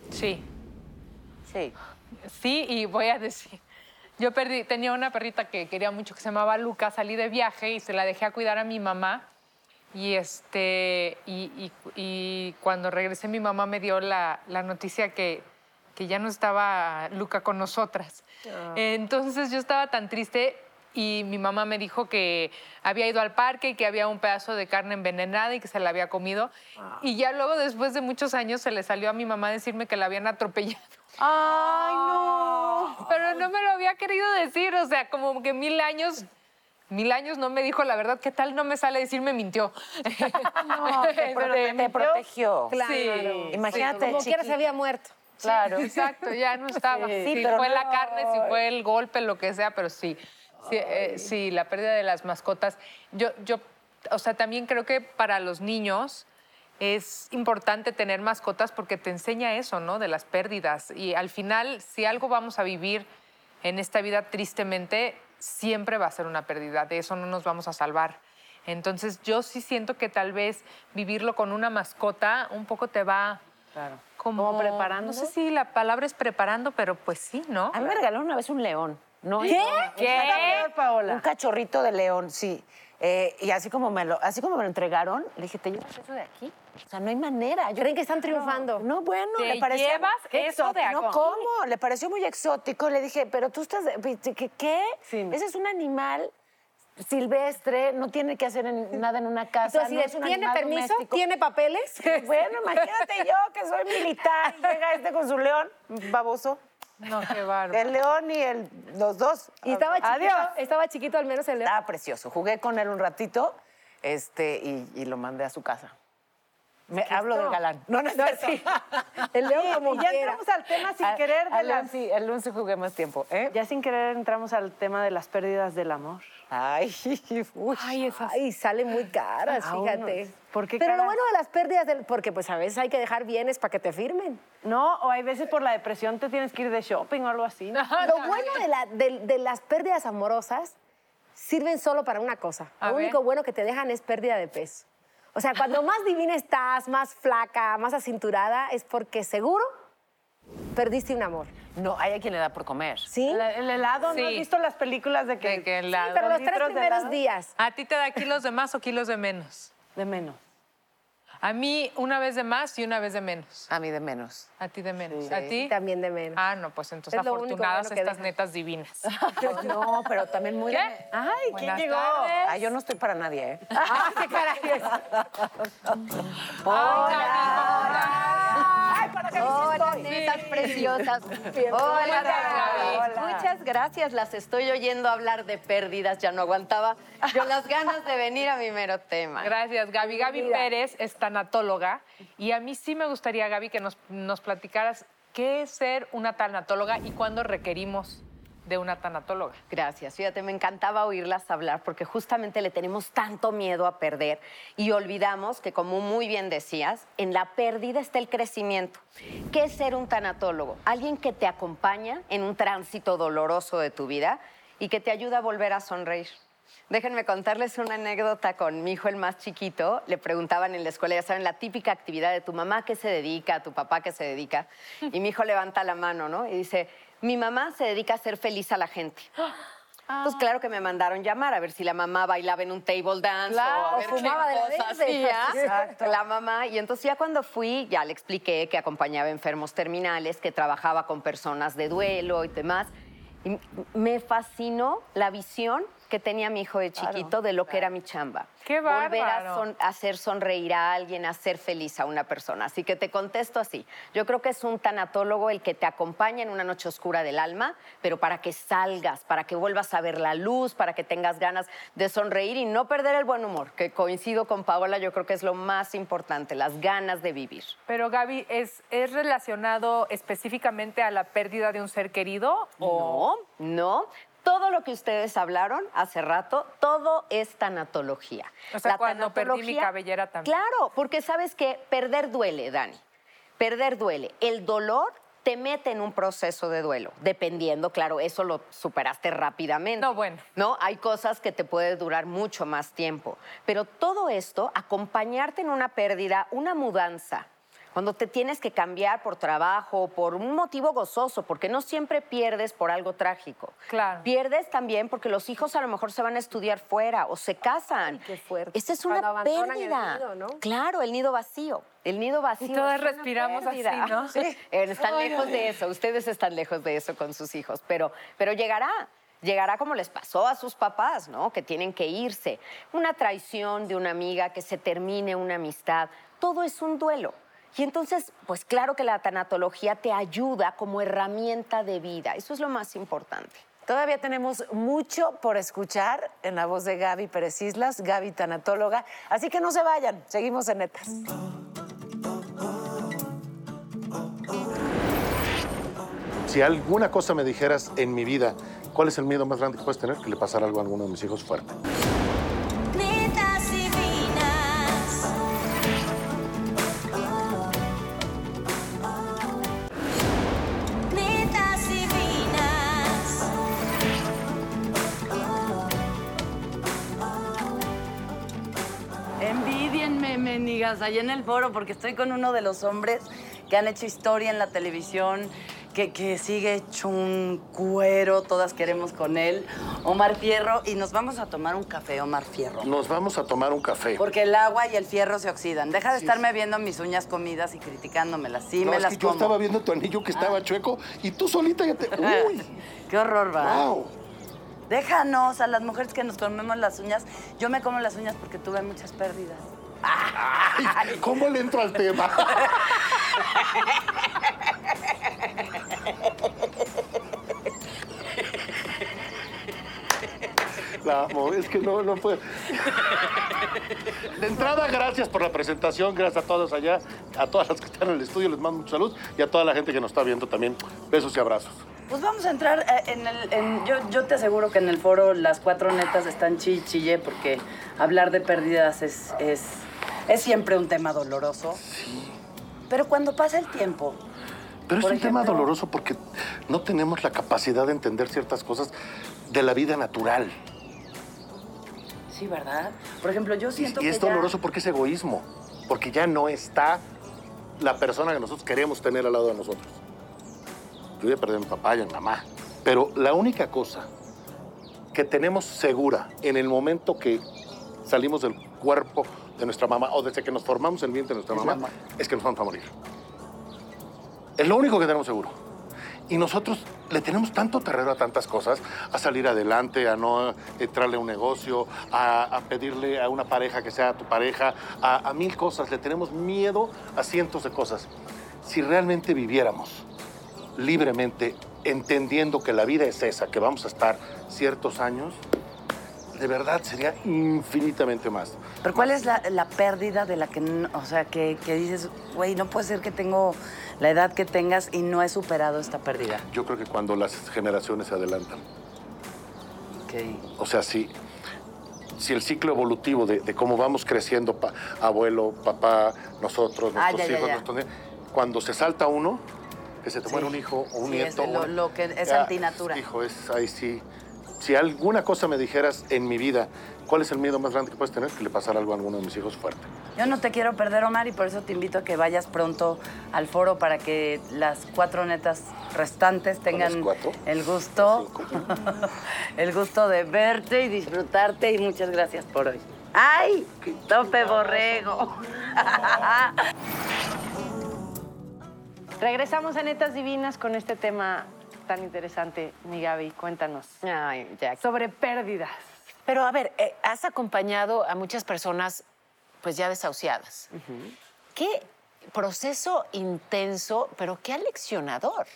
Sí. Sí. Sí, y voy a decir, yo perdí, tenía una perrita que quería mucho que se llamaba Luca, salí de viaje y se la dejé a cuidar a mi mamá. Y, este, y, y- y cuando regresé mi mamá me dio la, la noticia que, que ya no estaba Luca con nosotras. Entonces yo estaba tan triste y mi mamá me dijo que había ido al parque y que había un pedazo de carne envenenada y que se la había comido. Y ya luego, después de muchos años, se le salió a mi mamá decirme que la habían atropellado. ¡Ay, no! Pero no me lo había querido decir, o sea, como que mil años, mil años no me dijo la verdad, ¿qué tal no me sale decir me mintió? [LAUGHS] No, te, [LAUGHS] Este, te protegió. Claro. Sí, Imagínate, Como quiera se había muerto. Claro, exacto, ya no estaba. Sí, si pero fue la carne, si fue el golpe, lo que sea, pero sí. Sí, eh, sí, la pérdida de las mascotas. Yo, yo, o sea, también creo que para los niños es importante tener mascotas porque te enseña eso, ¿no? De las pérdidas. Y al final, si algo vamos a vivir en esta vida tristemente, siempre va a ser una pérdida. De eso no nos vamos a salvar. Entonces, yo sí siento que tal vez vivirlo con una mascota un poco te va Claro. como, Como preparando. No sé si la palabra es preparando, pero pues sí, ¿no? A mí me regalaron una vez un león. ¿no? ¿Qué? ¿Qué? Está peor, Paola. Un cachorrito de león, sí. Eh, y así como, me lo, así como me lo entregaron, le dije, ¿te llevas eso de aquí? O sea, no hay manera. Yo Creen que están triunfando. No, bueno, ¿Te le pareció... llevas Qué eso de exótico. No, aquí? ¿cómo? Le pareció muy exótico. Le dije, pero tú estás... ¿Qué? qué? Sí. Ese es un animal silvestre, no tiene que hacer en- [LAUGHS] nada en una casa. Entonces, no si es un ¿tiene permiso? doméstico. ¿Tiene papeles? Bueno, imagínate yo que soy militar y llega este con su león, baboso. No, qué bárbaro. El león y el, los dos. Y estaba chiquito, Adiós. estaba chiquito al menos el león. Estaba precioso. Jugué con él un ratito este, y, y lo mandé a su casa. Me, hablo del galán. No, no es cierto. El león como Y ya quiera. entramos al tema sin A- querer de león sí, al león sí jugué más tiempo. ¿eh? Ya sin querer entramos al tema de las pérdidas del amor. Ay, [LAUGHS] uy. Ay, esas. Ay, salen muy caras, Ah, fíjate. uno. ¿Por qué Pero lo bueno de las pérdidas, del, porque pues a veces hay que dejar bienes para que te firmen. No, o hay veces por la depresión te tienes que ir de shopping o algo así. [LAUGHS] Lo bueno de, la- de- de las pérdidas amorosas sirven solo para una cosa. A lo ver. único bueno que te dejan es pérdida de peso. O sea, cuando más divina estás, más flaca, más acinturada, es porque seguro perdiste un amor. No, hay a quien le da por comer. ¿Sí? El, el helado, ¿no has Sí. visto las películas de que, De que la- Sí, pero los tres litros de primeros helado? días. ¿A ti te da kilos de más o kilos de menos? de menos? A mí una vez de más y una vez de menos. A mí de menos. A ti de menos. Sí. ¿A ti? También de menos. Ah, no, pues entonces Es lo único afortunadas bueno que estas deja. netas divinas. [LAUGHS] No, pero también muy... ¿Qué? Ay, ¿quién Buenas llegó? tardes. Ay, yo no estoy para nadie, ¿eh? [LAUGHS] ¡Ah, qué caray! Ay, que Hola, netas preciosas. [LAUGHS] Hola, Gaby. Muchas gracias. Las estoy oyendo hablar de pérdidas. Ya no aguantaba yo las [LAUGHS] ganas de venir a mi mero tema. Gracias, Gaby. Gaby Pérez es tanatóloga y a mí sí me gustaría, Gaby, que nos, nos platicaras qué es ser una tanatóloga y cuándo requerimos de una tanatóloga. Gracias. Fíjate, me encantaba oírlas hablar porque justamente le tenemos tanto miedo a perder y olvidamos que, como muy bien decías, en la pérdida está el crecimiento. ¿Qué es ser un tanatólogo? Alguien que te acompaña en un tránsito doloroso de tu vida y que te ayuda a volver a sonreír. Déjenme contarles una anécdota con mi hijo, el más chiquito. Le preguntaban en la escuela, ya saben, la típica actividad de tu mamá que se dedica, tu papá que se dedica. Y mi hijo levanta la mano, ¿no? Y dice, mi mamá se dedica a hacer feliz a la gente. Pues claro que me mandaron llamar a ver si la mamá bailaba en un table dance Claro, o a ver qué fumaba de la cosas hacía [LAUGHS] Exacto. la mamá. Y entonces ya cuando fui, ya le expliqué que acompañaba enfermos terminales, que trabajaba con personas de duelo y demás. Y me fascinó la visión que tenía mi hijo de chiquito de lo que era mi chamba. ¡Qué Volver a bárbaro! son- hacer sonreír a alguien, hacer feliz a una persona. Así que te contesto así. Yo creo que es un tanatólogo el que te acompaña en una noche oscura del alma, pero para que salgas, para que vuelvas a ver la luz, para que tengas ganas de sonreír y no perder el buen humor, que coincido con Paola, yo creo que es lo más importante, las ganas de vivir. Pero Gaby, ¿es, ¿es relacionado específicamente a la pérdida de un ser querido? O... No, no. Todo lo que ustedes hablaron hace rato, todo es tanatología. O sea, La cuando perdí mi cabellera también. Claro, porque sabes que perder duele, Dani. Perder duele. El dolor te mete en un proceso de duelo, dependiendo, claro, eso lo superaste rápidamente. No, bueno. ¿no? Hay cosas que te puede durar mucho más tiempo. Pero todo esto, acompañarte en una pérdida, una mudanza, cuando te tienes que cambiar por trabajo, por un motivo gozoso, porque no siempre pierdes por algo trágico. Claro. Pierdes también porque los hijos a lo mejor se van a estudiar fuera o se casan. qué fuerte. Esa es una abandonan el pérdida. nido, ¿no? Claro, el nido vacío. El nido vacío. Y todas respiramos así, pérdida. ¿no? [LAUGHS] Sí. Eh, Están Ay, lejos ay, de ay. eso. Ustedes están lejos de eso con sus hijos. Pero, pero llegará. Llegará como les pasó a sus papás, ¿no? Que tienen que irse. Una traición de una amiga, que se termine una amistad. Todo es un duelo. Y entonces, pues claro que la tanatología te ayuda como herramienta de vida. Eso es lo más importante. Todavía tenemos mucho por escuchar en la voz de Gaby Pérez Islas, Gaby Tanatóloga. Así que no se vayan, seguimos en Netas. Si alguna cosa me dijeras en mi vida, ¿cuál es el miedo más grande que puedes tener? Que le pasara algo a alguno de mis hijos fuerte. Menigas, allá en el foro, porque estoy con uno de los hombres que han hecho historia en la televisión, que, que sigue hecho un cuero, todas queremos con él, Omar Fierro, y nos vamos a tomar un café, Omar Fierro. Nos vamos a tomar un café. Porque el agua y el fierro se oxidan. Deja de estarme viendo mis uñas comidas y criticándomelas. Sí, no, me es las que yo como. estaba viendo tu anillo que estaba chueco y tú solita ya te... ¡Uy! [LAUGHS] Qué horror, va. ¡Wow! Déjanos a las mujeres que nos comemos las uñas. Yo me como las uñas porque tuve muchas pérdidas. ¿Cómo le entro al tema? La amo, es que no, no puedo. De entrada, gracias por la presentación, gracias a todos allá, a todas las que están en el estudio, les mando mucha salud y a toda la gente que nos está viendo también. Besos y abrazos. Pues vamos a entrar eh, en el. yo, yo te aseguro que en el foro las cuatro netas están chichille porque hablar de pérdidas es, es, es siempre un tema doloroso. Pero cuando pasa el tiempo, Pero es un tema doloroso porque no tenemos la capacidad de entender ciertas cosas de la vida natural. sí, ¿verdad? Por ejemplo, yo Y, siento y que es doloroso porque es egoísmo, porque ya no está la persona que nosotros queremos tener al lado de nosotros. Yo ya perdí a mi papá y a mi mamá. Pero la única cosa que tenemos segura en el momento que salimos del cuerpo de nuestra mamá o desde que nos formamos el vientre de nuestra mamá muerte. es que nos vamos a morir. Es lo único que tenemos seguro. Y nosotros le tenemos tanto terreno a tantas cosas, a salir adelante, a no entrarle a un negocio, a, a pedirle a una pareja que sea tu pareja, a, a mil cosas. Le tenemos miedo a cientos de cosas. Si realmente viviéramos libremente, entendiendo que la vida es esa, que vamos a estar ciertos años, de verdad sería infinitamente más. Pero ¿cuál es la, la pérdida de la que, o sea, que, que dices, güey, no puede ser que tengo la edad que tengas y no he superado esta pérdida? Yo creo que cuando las generaciones se adelantan. Ok. O sea, si, si el ciclo evolutivo de, de cómo vamos creciendo, pa- abuelo, papá, nosotros, Ah, nuestros ya, ya, hijos, ya. nuestros nie- cuando se salta uno, que se te Sí. muere un hijo o un Sí, es nieto. lo- lo que es ya, antinatura. Hijo, es ahí sí. Si alguna cosa me dijeras en mi vida, ¿cuál es el miedo más grande que puedes tener? Que le pasara algo a alguno de mis hijos fuerte. Yo no te quiero perder, Omar, y por eso te invito a que vayas pronto al foro para que las cuatro netas restantes tengan el gusto, [LAUGHS] el gusto de verte y disfrutarte. Y muchas gracias por hoy. ¡Ay! ¡Tope borrego! [LAUGHS] Regresamos a Netas Divinas con este tema tan interesante, mi Gaby. Cuéntanos. Sobre pérdidas. Pero a ver, eh, has acompañado a muchas personas pues ya desahuciadas. Qué proceso intenso, pero qué aleccionador.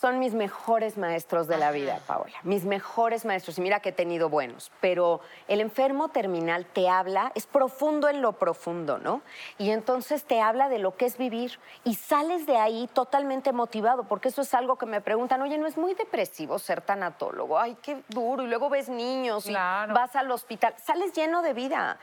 Son mis mejores maestros de la vida, Paola. Mis mejores maestros. Y mira que he tenido buenos. Pero el enfermo terminal te habla, es profundo en lo profundo, ¿no? Y entonces te habla de lo que es vivir. Y sales de ahí totalmente motivado, porque eso es algo que me preguntan, oye, ¿no es muy depresivo ser tanatólogo? Ay, qué duro. Y luego ves niños y vas al hospital. Sales lleno de vida.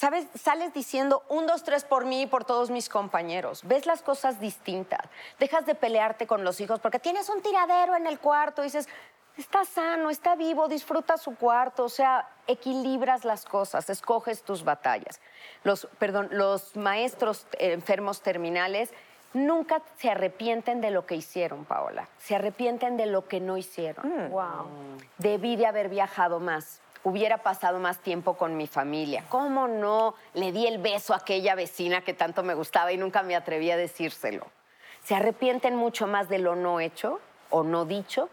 ¿Sabes? Sales diciendo un, dos, tres por mí y por todos mis compañeros. Ves las cosas distintas. Dejas de pelearte con los hijos porque tienes un tiradero en el cuarto y dices, está sano, está vivo, disfruta su cuarto. O sea, equilibras las cosas, escoges tus batallas. Los, perdón, los maestros eh, enfermos terminales nunca se arrepienten de lo que hicieron, Paola. Se arrepienten de lo que no hicieron. Wow. Debí de haber viajado más. Hubiera pasado más tiempo con mi familia. ¿Cómo no le di el beso a aquella vecina que tanto me gustaba y nunca me atreví a decírselo? Se arrepienten mucho más de lo no hecho o no dicho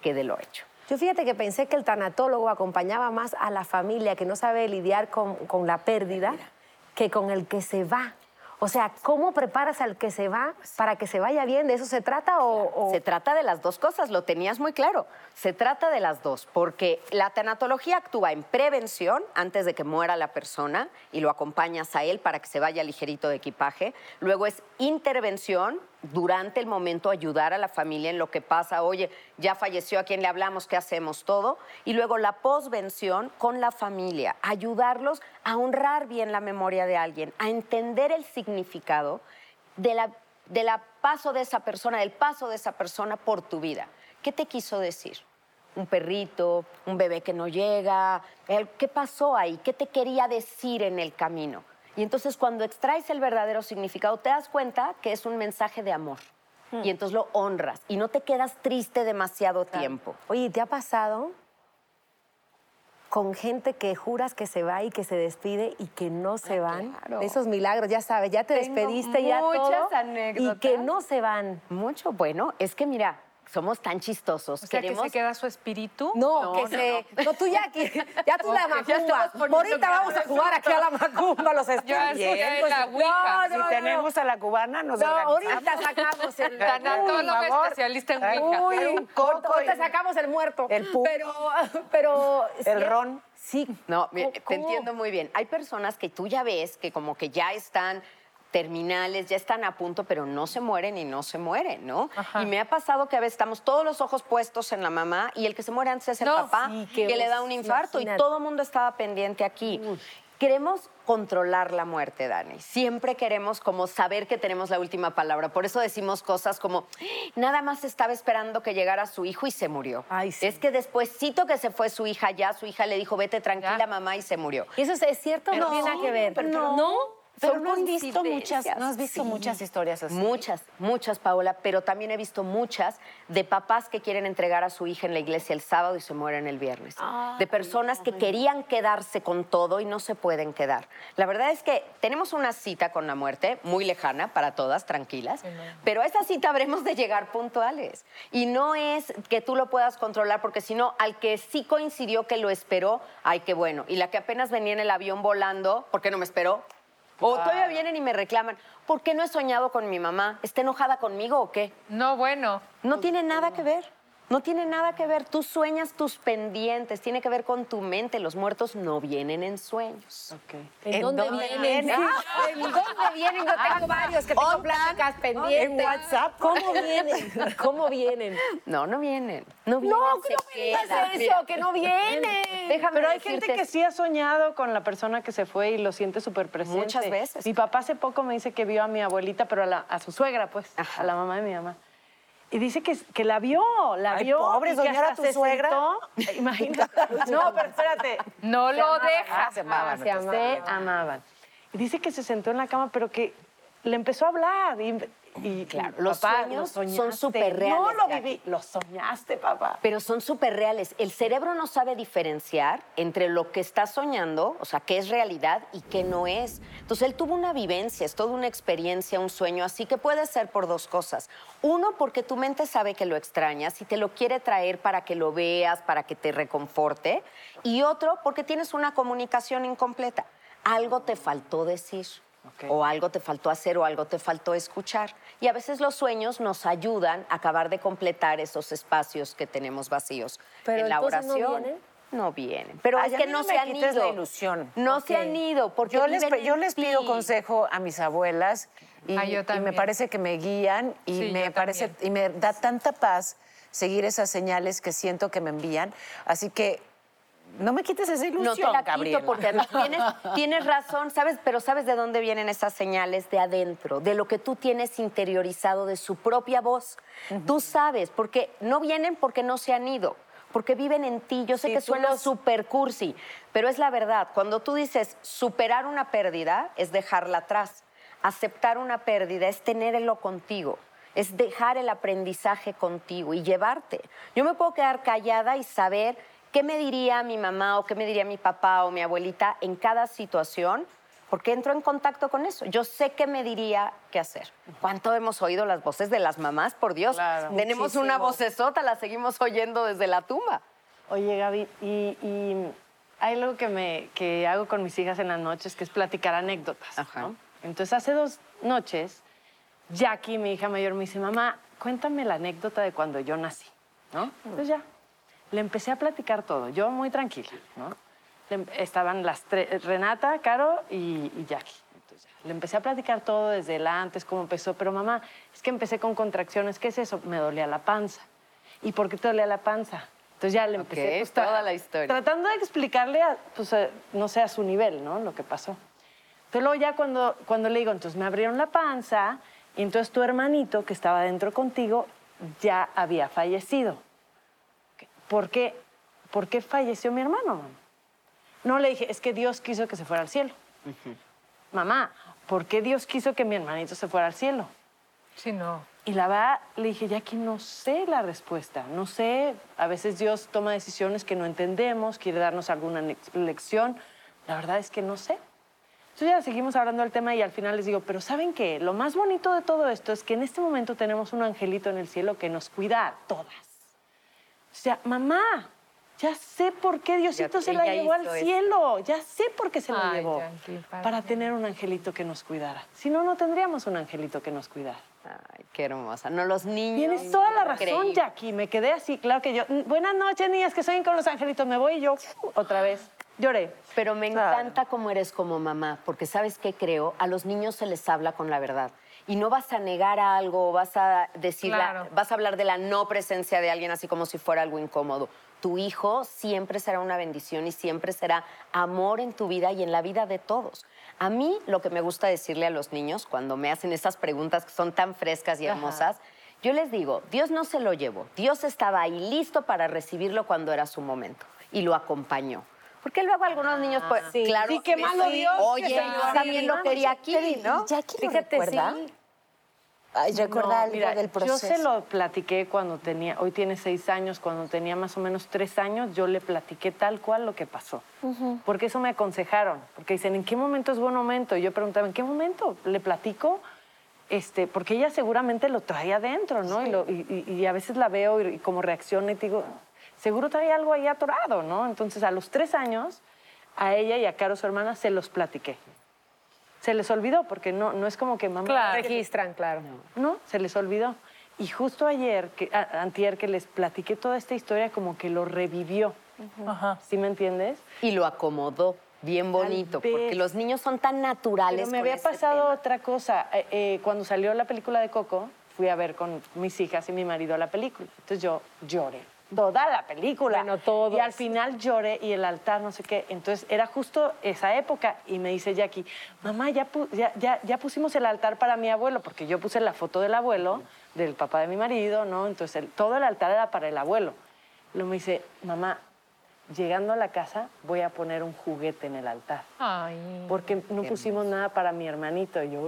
que de lo hecho. Yo fíjate que pensé que el tanatólogo acompañaba más a la familia que no sabe lidiar con, con la pérdida que con el que se va. O sea, ¿cómo preparas al que se va para que se vaya bien? ¿De eso se trata o...? Se trata de las dos cosas, lo tenías muy claro. Se trata de las dos, porque la tanatología actúa en prevención antes de que muera la persona y lo acompañas a él para que se vaya ligerito de equipaje. Luego es intervención durante el momento, ayudar a la familia en lo que pasa. Oye, ya falleció, ¿a quién le hablamos? ¿Qué hacemos? Todo. Y luego la posvención con la familia, ayudarlos a honrar bien la memoria de alguien, a entender el significado de la, de la paso de esa persona, del paso de esa persona por tu vida. ¿Qué te quiso decir? Un perrito, un bebé que no llega, ¿qué pasó ahí? ¿Qué te quería decir en el camino? Y entonces cuando extraes el verdadero significado, te das cuenta que es un mensaje de amor. Y entonces lo honras y no te quedas triste demasiado tiempo. Oye, ¿te ha pasado con gente que juras que se va y que se despide y que no se van? claro. Esos milagros, ya sabes, ya te Tengo despediste ya muchas todo anécdotas. y que no se van. Mucho, bueno, es que mira, somos tan chistosos. O sea, queremos... que se queda su espíritu. No, que se. [LAUGHS] No, tú ya aquí. Ya tú la macumba. Ahorita vamos a jugar aquí a la macumba, los [LAUGHS] en la ouija. No, no, si tenemos a la cubana, nos No, ahorita sacamos el. [LAUGHS] Tanatólogo especialista en ouija. Uy, un coco ahorita sacamos el muerto. El pu- Pero, pero. El sí, ron. Sí. No, mira, te entiendo muy bien. Hay personas que tú ya ves que como que ya están terminales, ya están a punto, pero no se mueren y no se mueren, ¿no? Ajá. Y me ha pasado que a veces estamos todos los ojos puestos en la mamá y el que se muere antes es el No, papá, sí, que le da un infarto imagínate. y todo el mundo estaba pendiente aquí. Queremos controlar la muerte, Dani. Siempre queremos como saber que tenemos la última palabra. Por eso decimos cosas como, nada más estaba esperando que llegara su hijo y se murió. Ay, sí. Es que despuésito que se fue su hija ya, su hija le dijo, vete tranquila, mamá, y se murió. ¿Y eso es- cierto? Pero no tiene nada que ver. pero- pero- no. Pero no has visto muchas, no has visto Sí. muchas historias así. Muchas, muchas, Paola, pero también he visto muchas de papás que quieren entregar a su hija en la iglesia el sábado y se mueren el viernes. de personas que querían quedarse con todo y no se pueden quedar. La verdad es que tenemos una cita con la muerte muy lejana para todas, tranquilas, pero a esa cita habremos de llegar puntuales. Y no es que tú lo puedas controlar, porque si no, al que sí coincidió que lo esperó, ay, qué bueno. Y la que apenas venía en el avión volando, ¿por qué no me esperó? O todavía vienen y me reclaman, ¿por qué no he soñado con mi mamá? ¿Está enojada conmigo o qué? No, bueno. No tiene nada que ver. No tiene nada que ver. Tú sueñas tus pendientes, tiene que ver con tu mente. Los muertos no vienen en sueños. ¿En, dónde, vienen? Ah, [LAUGHS] ¿En dónde vienen? Yo tengo varios que tengo pláticas pendientes. En WhatsApp. ¿Cómo vienen? ¿Cómo vienen? No, no vienen. No vienen. No, que no me digas eso, que no vienen. Déjame Pero hay gente que sí ha soñado con la persona que se fue y lo siente súper presente. Muchas veces. Mi papá hace poco me dice que vio a mi abuelita, pero a, la- a su suegra, pues, Ajá. a la mamá de mi mamá. Y dice que, que la vio, la Ay, vio. pobre, y que doña, ¿era hasta tu se suegra? sentó. [LAUGHS] Imagínate. [LAUGHS] No, pero espérate. No Se lo amaban. deja. Ah, se amaban, Ah, se amaban. Se amaban. Y dice que se sentó en la cama, pero que le empezó a hablar. Y, y Claro, los papá, sueños lo son soñaste. superreales, No lo viví, lo soñaste, papá. Pero son súper reales. El cerebro no sabe diferenciar entre lo que está soñando, o sea, qué es realidad y qué no es. Entonces, él tuvo una vivencia, es toda una experiencia, un sueño, así que puede ser por dos cosas. Uno, porque tu mente sabe que lo extrañas y te lo quiere traer para que lo veas, para que te reconforte. Y otro, porque tienes una comunicación incompleta. Algo te faltó decir. O algo te faltó hacer o algo te faltó escuchar. Y a veces los sueños nos ayudan a acabar de completar esos espacios que tenemos vacíos. Pero en la entonces no oración. vienen. No vienen. Pero Ay, es a que no, no se han quites ido. la ilusión. No se han ido porque Yo les, yo pido ti. consejo a mis abuelas y, Ah, yo y me parece que me guían y Sí, me parece y me da tanta paz seguir esas señales que siento que me envían. Así que no me quites esa ilusión, No te la Gabriela. quito porque [LAUGHS] tienes, tienes razón, ¿sabes? Pero ¿sabes de dónde vienen esas señales? De adentro, de lo que tú tienes interiorizado de su propia voz. Tú sabes, porque no vienen porque no se han ido, porque viven en ti. Yo sé Sí, que tú suena los- super cursi, pero es la verdad. Cuando tú dices superar una pérdida, es dejarla atrás. Aceptar una pérdida es tenerlo contigo. Es dejar el aprendizaje contigo y llevarte. Yo me puedo quedar callada y saber qué me diría mi mamá o qué me diría mi papá o mi abuelita en cada situación, porque entro en contacto con eso. Yo sé qué me diría qué hacer. ¿Cuánto hemos oído las voces de las mamás? Por Dios, Claro. tenemos una Muchísimo. vocesota, la seguimos oyendo desde la tumba. Oye, Gaby, y, y hay algo que, me, que hago con mis hijas en las noches, que es platicar anécdotas. ¿no? Entonces, hace dos noches, Jackie, mi hija mayor, me dice, mamá, cuéntame la anécdota de cuando yo nací, ¿no? Entonces ya, le empecé a platicar todo, yo muy tranquila, ¿no? Le em- estaban las tres, Renata, Caro y, y Jackie. Entonces, ya, le empecé a platicar todo desde el antes, cómo empezó, pero mamá, es que empecé con contracciones, ¿qué es eso? Me dolía la panza. ¿Y por qué te dolía la panza? Entonces ya le empecé Ok, pues, toda la historia. Tratando de explicarle, a, pues, a- no sé, a su nivel, ¿no? Lo que pasó. Entonces luego ya cuando, cuando le digo, entonces me abrieron la panza y entonces tu hermanito que estaba dentro contigo ya había fallecido. ¿Por qué, ¿Por qué falleció mi hermano? No le dije, es que Dios quiso que se fuera al cielo. Mamá, ¿por qué Dios quiso que mi hermanito se fuera al cielo? Sí, no. Y la verdad, le dije, Jackie, no sé la respuesta, no sé. A veces Dios toma decisiones que no entendemos, quiere darnos alguna lección. La verdad es que no sé. Entonces ya seguimos hablando del tema y al final les digo, pero ¿saben qué? Lo más bonito de todo esto es que en este momento tenemos un angelito en el cielo que nos cuida a todas. O sea, mamá, ya sé por qué Diosito Ya- se la llevó al cielo, ya sé por qué se la llevó. ¿para tener un angelito que nos cuidara. Si no, no tendríamos un angelito que nos cuidara. Ay, qué hermosa. No, los niños. Tienes toda la razón, Increíble. Jackie. Me quedé así, claro que yo. "Mm, Buenas noches, niñas, que soy con los angelitos. Me voy y yo otra vez. Lloré. Pero me encanta cómo eres como mamá, porque sabes qué creo, a los niños se les habla con la verdad. Y no vas a negar algo, vas a decir, la- vas a hablar de la no presencia de alguien así como si fuera algo incómodo. Tu hijo siempre será una bendición y siempre será amor en tu vida y en la vida de todos. A mí lo que me gusta decirle a los niños cuando me hacen esas preguntas que son tan frescas y Ajá. hermosas, yo les digo, Dios no se lo llevó, Dios estaba ahí listo para recibirlo cuando era su momento y lo acompañó. Porque luego algunos niños, pues, sí. claro, Sí, qué malo Dios, Oye, yo también lo quería aquí, ¿no? Jackie lo Fíjate, recuerda? sí. Ay, recuerda No, algo mira, del proceso. Yo se lo platiqué cuando tenía, hoy tiene seis años, cuando tenía más o menos tres años, yo le platiqué tal cual lo que pasó. Porque eso me aconsejaron. Porque dicen, ¿en qué momento es buen momento? Y yo preguntaba, ¿en qué momento? ¿Le platico? Este, porque ella seguramente lo trae adentro, ¿no? Y, lo- y- y- a veces la veo y, y como reacciona y te digo, seguro trae algo ahí atorado, ¿no? Entonces a los tres años, a ella y a Caro, su hermana, se los platiqué. Se les olvidó, porque no, no es como que mamá... Claro. Registran, claro. No, se les olvidó. Y justo ayer, que, a- antier, que les platiqué toda esta historia, como que lo revivió. Ajá. ¿Sí me entiendes? Y lo acomodó bien bonito, porque los niños son tan naturales. Pero me con había ese pasado tema. otra cosa. Eh, eh, cuando salió la película de Coco, fui a ver con mis hijas y mi marido la película. Entonces yo lloré. Toda la película. Y al final lloré y el altar, no sé qué. Entonces era justo esa época y me dice Jackie, mamá, ya, pu- ya, ya, ya pusimos el altar para mi abuelo, porque yo puse la foto del abuelo, del papá de mi marido, ¿no? Entonces el- todo el altar era para el abuelo. Luego me dice, mamá, llegando a la casa voy a poner un juguete en el altar. Porque no pusimos nada para mi hermanito. Y yo,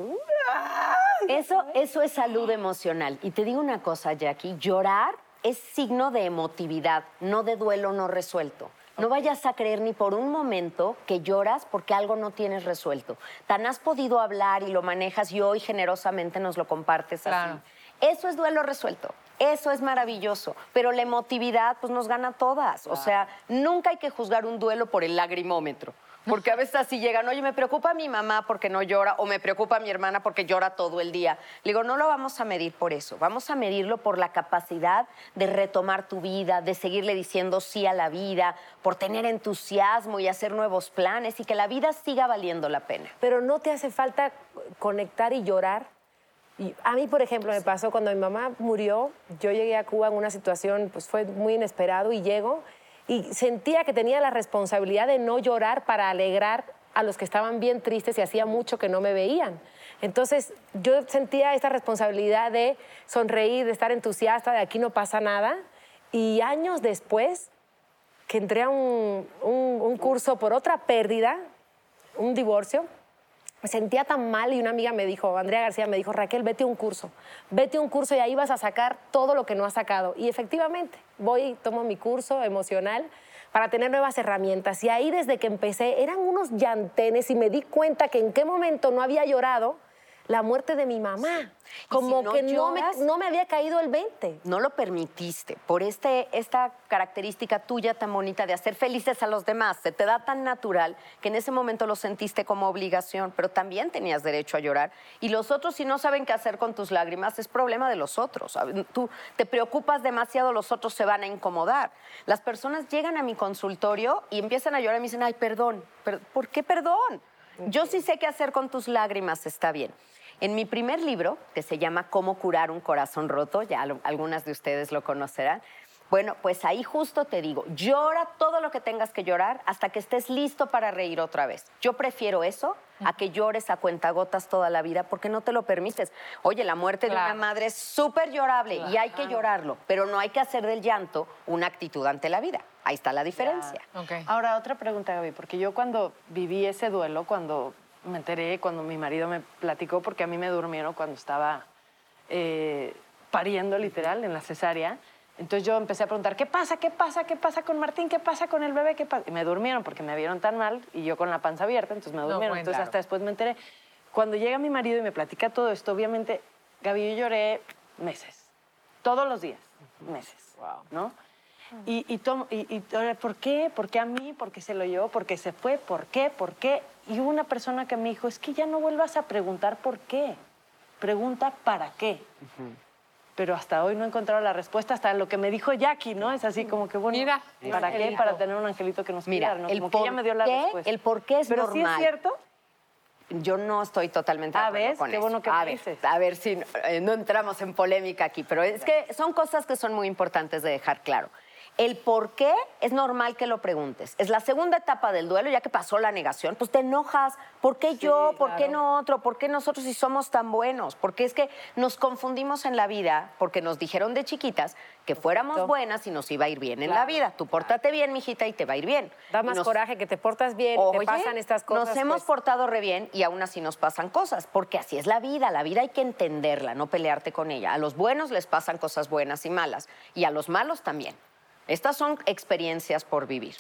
Eso, eso es salud emocional. Y te digo una cosa, Jackie, llorar es signo de emotividad, no de duelo no resuelto. No vayas a creer ni por un momento que lloras porque algo no tienes resuelto. Tan has podido hablar y lo manejas y hoy generosamente nos lo compartes así. Eso es duelo resuelto. Eso es maravilloso, pero la emotividad pues nos gana a todas. O sea, nunca hay que juzgar un duelo por el lagrimómetro. Porque a veces así llegan, oye, me preocupa mi mamá porque no llora, o me preocupa mi hermana porque llora todo el día. Le digo, no lo vamos a medir por eso, vamos a medirlo por la capacidad de retomar tu vida, de seguirle diciendo sí a la vida, por tener entusiasmo y hacer nuevos planes y que la vida siga valiendo la pena. Pero no te hace falta conectar y llorar. A mí, por ejemplo, me pasó cuando mi mamá murió, yo llegué a Cuba en una situación, pues fue muy inesperado y llego y sentía que tenía la responsabilidad de no llorar para alegrar a los que estaban bien tristes y hacía mucho que no me veían. Entonces yo sentía esta responsabilidad de sonreír, de estar entusiasta, de aquí no pasa nada. Y años después, que entré a un, un- curso por otra pérdida, un divorcio, me sentía tan mal y una amiga me dijo, Andrea García me dijo, Raquel, vete a un curso, vete a un curso y ahí vas a sacar todo lo que no has sacado. Y efectivamente, voy y tomo mi curso emocional para tener nuevas herramientas. Y ahí desde que empecé eran unos llantenes y me di cuenta que en qué momento no había llorado la muerte de mi mamá. Como no que no me, lloras, no me había caído el 20. No lo permitiste por este, esta característica tuya tan bonita de hacer felices a los demás. Se te da tan natural que en ese momento lo sentiste como obligación, pero también tenías derecho a llorar. Y los otros, si no saben qué hacer con tus lágrimas, es problema de los otros. Tú te preocupas demasiado, los otros se van a incomodar. Las personas llegan a mi consultorio y empiezan a llorar y me dicen, ay, perdón. Per- ¿Por qué perdón? Yo sí sé qué hacer con tus lágrimas, está bien. En mi primer libro, que se llama Cómo curar un corazón roto, ya lo- algunas de ustedes lo conocerán, bueno, pues ahí justo te digo, llora todo lo que tengas que llorar hasta que estés listo para reír otra vez. Yo prefiero eso a que llores a cuentagotas toda la vida porque no te lo permites. Oye, la muerte de una madre es súper llorable y hay que llorarlo, pero no hay que hacer del llanto una actitud ante la vida. Ahí está la diferencia. Ahora, otra pregunta, Gaby, porque yo cuando viví ese duelo, cuando me enteré, cuando mi marido me platicó, porque a mí me durmieron cuando estaba eh, pariendo literal en la cesárea, entonces yo empecé a preguntar, ¿qué pasa? ¿Qué pasa? ¿Qué pasa con Martín? ¿Qué pasa con el bebé? ¿Qué pasa? Y me durmieron porque me vieron tan mal y yo con la panza abierta, entonces me No, durmieron. bueno, entonces claro. hasta después me enteré. Cuando llega mi marido y me platica todo esto, obviamente, Gaby, yo lloré meses, todos los días, meses, ¿no? Y, y, y- y ¿por qué? ¿Por qué a mí? ¿Por qué se lo llevó? ¿Por qué se fue? ¿Por qué? ¿Por qué? Y hubo una persona que me dijo, es que ya no vuelvas a preguntar por qué. Pregunta para qué. Pero hasta hoy no he encontrado la respuesta, hasta lo que me dijo Jackie, ¿no? Es así como que, bueno, ¿para qué? Para tener un angelito que nos Mira, cuidara, ¿no? el Como que ella por me dio la qué- respuesta. el por qué es Pero sí es normal. cierto. Yo no estoy totalmente de Ah, acuerdo con Qué eso. bueno que a me ver, dices. A ver si eh, no entramos en polémica aquí, pero es que son cosas que son muy importantes de dejar claro. El por qué es normal que lo preguntes. Es la segunda etapa del duelo, ya que pasó la negación, pues te enojas. ¿Por qué yo? ¿Por qué no otro? ¿Por qué nosotros si somos tan buenos? Porque es que nos confundimos en la vida porque nos dijeron de chiquitas que fuéramos buenas y nos iba a ir bien en la vida. Tú pórtate bien, mijita, y te va a ir bien. Da más nos- coraje que te portas bien, Oye, te pasan estas cosas. Nos hemos pues, portado re bien y aún así nos pasan cosas, porque así es la vida. La vida hay que entenderla, no pelearte con ella. A los buenos les pasan cosas buenas y malas, y a los malos también. Estas son experiencias por vivir.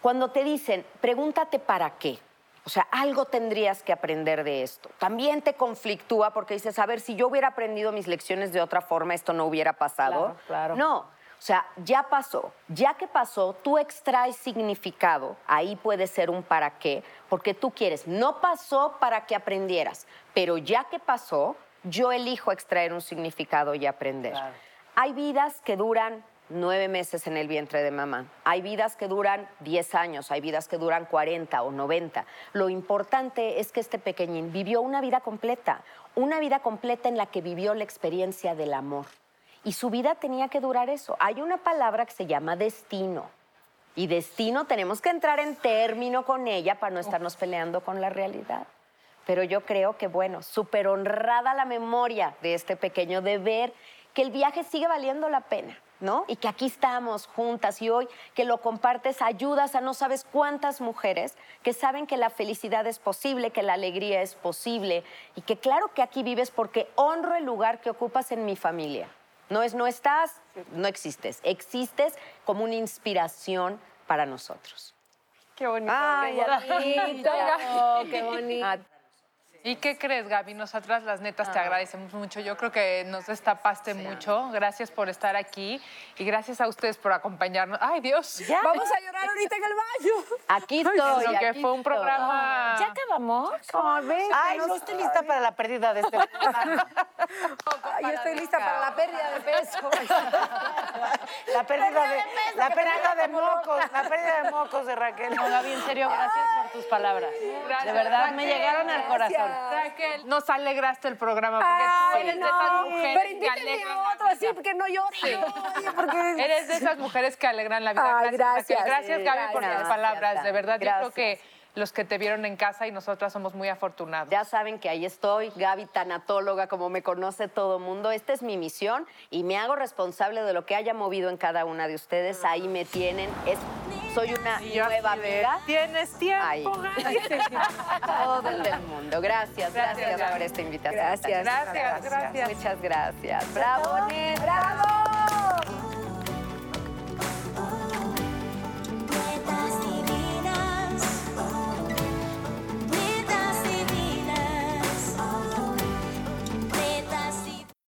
Cuando te dicen, pregúntate para qué. O sea, algo tendrías que aprender de esto. También te conflictúa porque dices, a ver, si yo hubiera aprendido mis lecciones de otra forma, esto no hubiera pasado. Claro, claro. No, o sea, ya pasó. Ya que pasó, tú extraes significado. Ahí puede ser un para qué, porque tú quieres. No pasó para que aprendieras, pero ya que pasó, yo elijo extraer un significado y aprender. Hay vidas que duran nueve meses en el vientre de mamá. Hay vidas que duran 10 años, hay vidas que duran 40 o 90. Lo importante es que este pequeñín vivió una vida completa, una vida completa en la que vivió la experiencia del amor. y su vida tenía que durar eso. Hay una palabra que se llama destino. Y destino tenemos que entrar en término con ella para no estarnos peleando con la realidad. Pero yo creo que, bueno, súper honrada la memoria de este pequeño de ver que el viaje sigue valiendo la pena, ¿no? Y que aquí estamos juntas y hoy que lo compartes ayudas a no sabes cuántas mujeres que saben que la felicidad es posible, que la alegría es posible y que claro que aquí vives porque honro el lugar que ocupas en mi familia. No es no estás, no existes. Existes como una inspiración para nosotros. Qué bonito. Ay, qué bonito. bonito. qué bonito. ¿Y qué crees, Gaby? Nosotras las netas te agradecemos mucho. Yo creo que nos destapaste mucho. Gracias por estar aquí y gracias a ustedes por acompañarnos. ¡Ay, Dios! Vamos a llorar ahorita en el baño. Aquí [LAUGHS] Lo estoy. que fue un programa... ¿Ya acabamos? ven, Ay, no estoy lista para la pérdida de este programa. [LAUGHS] Yo estoy lista para la [LAUGHS] pérdida de peso. La pérdida de, la pérdida de mocos, la pérdida de mocos de Raquel. No, Gaby, en serio, gracias por tus palabras. De verdad, me llegaron al corazón. Nos alegraste el programa porque tú eres de esas mujeres Pero que alegran otro así porque no. Sí. Porque... Eres de esas mujeres que alegran la vida. Ay, gracias, gracias. Gracias, Gaby, por tus palabras. De verdad, yo creo que los que te vieron en casa y nosotras somos muy afortunados. Ya saben que ahí estoy, Gaby, tanatóloga, como me conoce todo mundo. Esta es mi misión y me hago responsable de lo que haya movido en cada una de ustedes. Ahí me tienen. Es, soy una nueva amiga. Tienes tiempo. [LAUGHS] Todo el mundo. Gracias, gracias, Gracias, por esta invitación. Gracias. Gracias, gracias. Muchas gracias. Bravo, Ned. ¡Bravo!